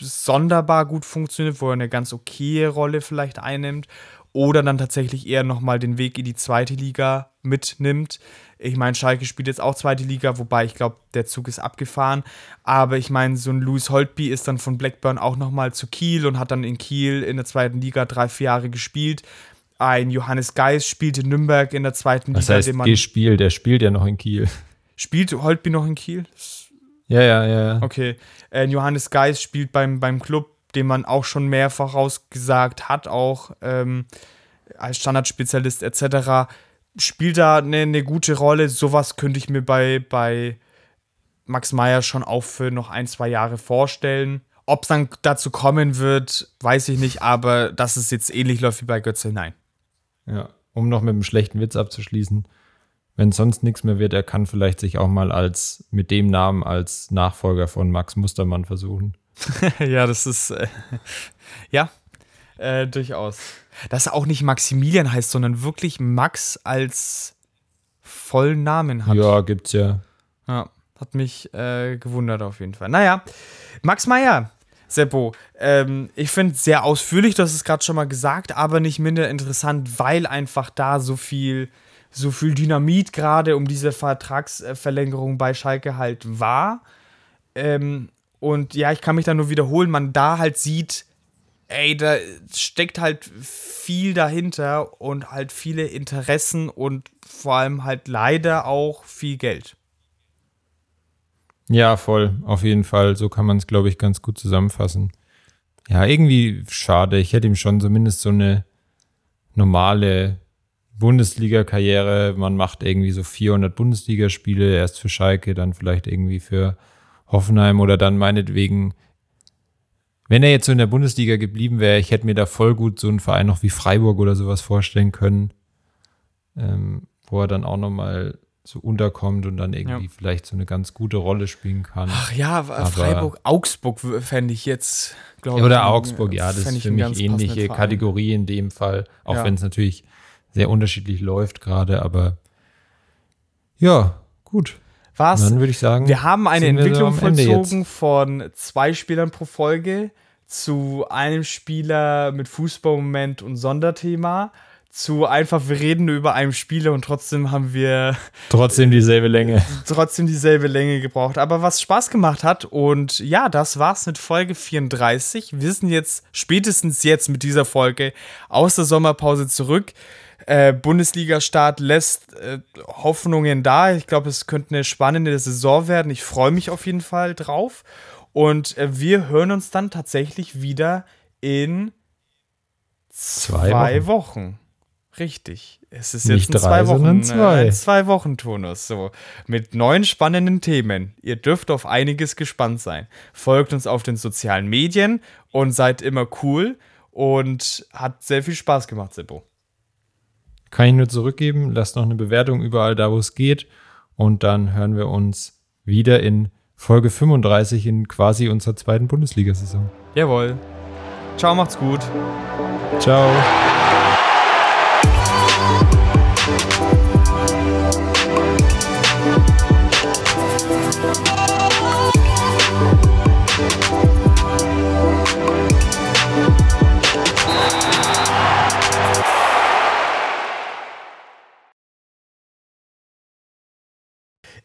sonderbar gut funktioniert, wo er eine ganz okaye Rolle vielleicht einnimmt oder dann tatsächlich eher nochmal den Weg in die zweite Liga mitnimmt. Ich meine, Schalke spielt jetzt auch zweite Liga, wobei ich glaube, der Zug ist abgefahren. Aber ich meine, so ein Louis Holtby ist dann von Blackburn auch nochmal zu Kiel und hat dann in Kiel in der zweiten Liga drei, vier Jahre gespielt. Ein Johannes Geis spielt in Nürnberg in der zweiten Was Liga, heißt den man. gespielt? Der spielt ja noch in Kiel. Spielt Holtby noch in Kiel? Ja, ja, ja. ja. Okay. Äh, Johannes Geis spielt beim, beim Club, den man auch schon mehrfach rausgesagt hat, auch ähm, als Standardspezialist etc. Spielt da eine, eine gute Rolle. Sowas könnte ich mir bei, bei Max Meyer schon auch für noch ein, zwei Jahre vorstellen. Ob es dann dazu kommen wird, weiß ich nicht, aber dass es jetzt ähnlich läuft wie bei Götze, nein. Ja, um noch mit einem schlechten Witz abzuschließen. Wenn sonst nichts mehr wird, er kann vielleicht sich auch mal als mit dem Namen als Nachfolger von Max Mustermann versuchen. ja, das ist äh, ja äh, durchaus. Dass er auch nicht Maximilian heißt, sondern wirklich Max als vollen Namen hat. Ja, gibt's ja. Ja, hat mich äh, gewundert auf jeden Fall. Naja, Max Meyer, Seppo, ähm, ich finde sehr ausführlich, hast es gerade schon mal gesagt, aber nicht minder interessant, weil einfach da so viel, so viel Dynamit gerade um diese Vertragsverlängerung bei Schalke halt war. Ähm, und ja, ich kann mich da nur wiederholen, man da halt sieht, ey, da steckt halt viel dahinter und halt viele Interessen und vor allem halt leider auch viel Geld. Ja, voll. Auf jeden Fall. So kann man es, glaube ich, ganz gut zusammenfassen. Ja, irgendwie schade. Ich hätte ihm schon zumindest so eine normale Bundesliga-Karriere. Man macht irgendwie so 400 Bundesligaspiele, erst für Schalke, dann vielleicht irgendwie für Hoffenheim oder dann meinetwegen, wenn er jetzt so in der Bundesliga geblieben wäre, ich hätte mir da voll gut so einen Verein noch wie Freiburg oder sowas vorstellen können, ähm, wo er dann auch nochmal so unterkommt und dann irgendwie Ja. vielleicht so eine ganz gute Rolle spielen kann. Ach ja, Aber- Freiburg, Augsburg fände ich jetzt, glaube ich. Oder Augsburg, ja, das ist für mich ähnliche. Kategorie in dem Fall, auch Ja. wenn es natürlich sehr unterschiedlich läuft gerade, aber ja, gut. Was? Dann würde ich sagen, Wir haben eine Entwicklung vollzogen von zwei Spielern pro Folge zu einem Spieler mit Fußballmoment und Sonderthema zu einfach, wir reden nur über einen Spieler und trotzdem haben wir Trotzdem dieselbe Länge. trotzdem dieselbe Länge gebraucht. Aber was Spaß gemacht hat und ja, das war's mit Folge 34. Wir sind jetzt spätestens jetzt mit dieser Folge aus der Sommerpause zurück. Äh, Bundesliga-Start lässt äh, Hoffnungen da. Ich glaube, es könnte eine spannende Saison werden. Ich freue mich auf jeden Fall drauf. Und äh, wir hören uns dann tatsächlich wieder in Zwei zwei Wochen. Richtig. Es ist Nicht jetzt ein drei, zwei Wochen, sondern zwei. äh, ein zwei Wochen Turnus. So mit neuen spannenden Themen. Ihr dürft auf einiges gespannt sein. Folgt uns auf den sozialen Medien und seid immer cool und hat sehr viel Spaß gemacht, Seppo. Kann ich nur zurückgeben. Lasst noch eine Bewertung überall da, wo es geht. Und dann hören wir uns wieder in Folge 35 in quasi unserer zweiten Bundesliga-Saison. Jawohl. Ciao, macht's gut. Ciao.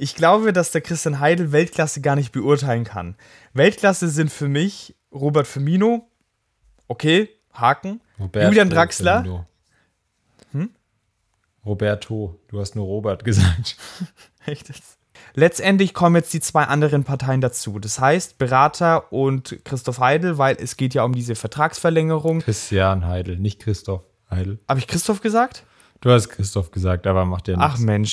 Ich glaube, dass der Christian Heidel Weltklasse gar nicht beurteilen kann. Weltklasse sind für mich Robert Firmino, okay, Haken. Julian Draxler. Firmino. Roberto. Du hast nur Robert gesagt. Echt jetzt? Letztendlich kommen jetzt die zwei anderen Parteien dazu. Das heißt, Berater und Christoph Heidel, weil es geht ja um diese Vertragsverlängerung. Christian Heidel, nicht Christoph Heidel. Habe ich Christoph gesagt? Du hast Christoph gesagt, aber macht ja nichts. Ach Mensch,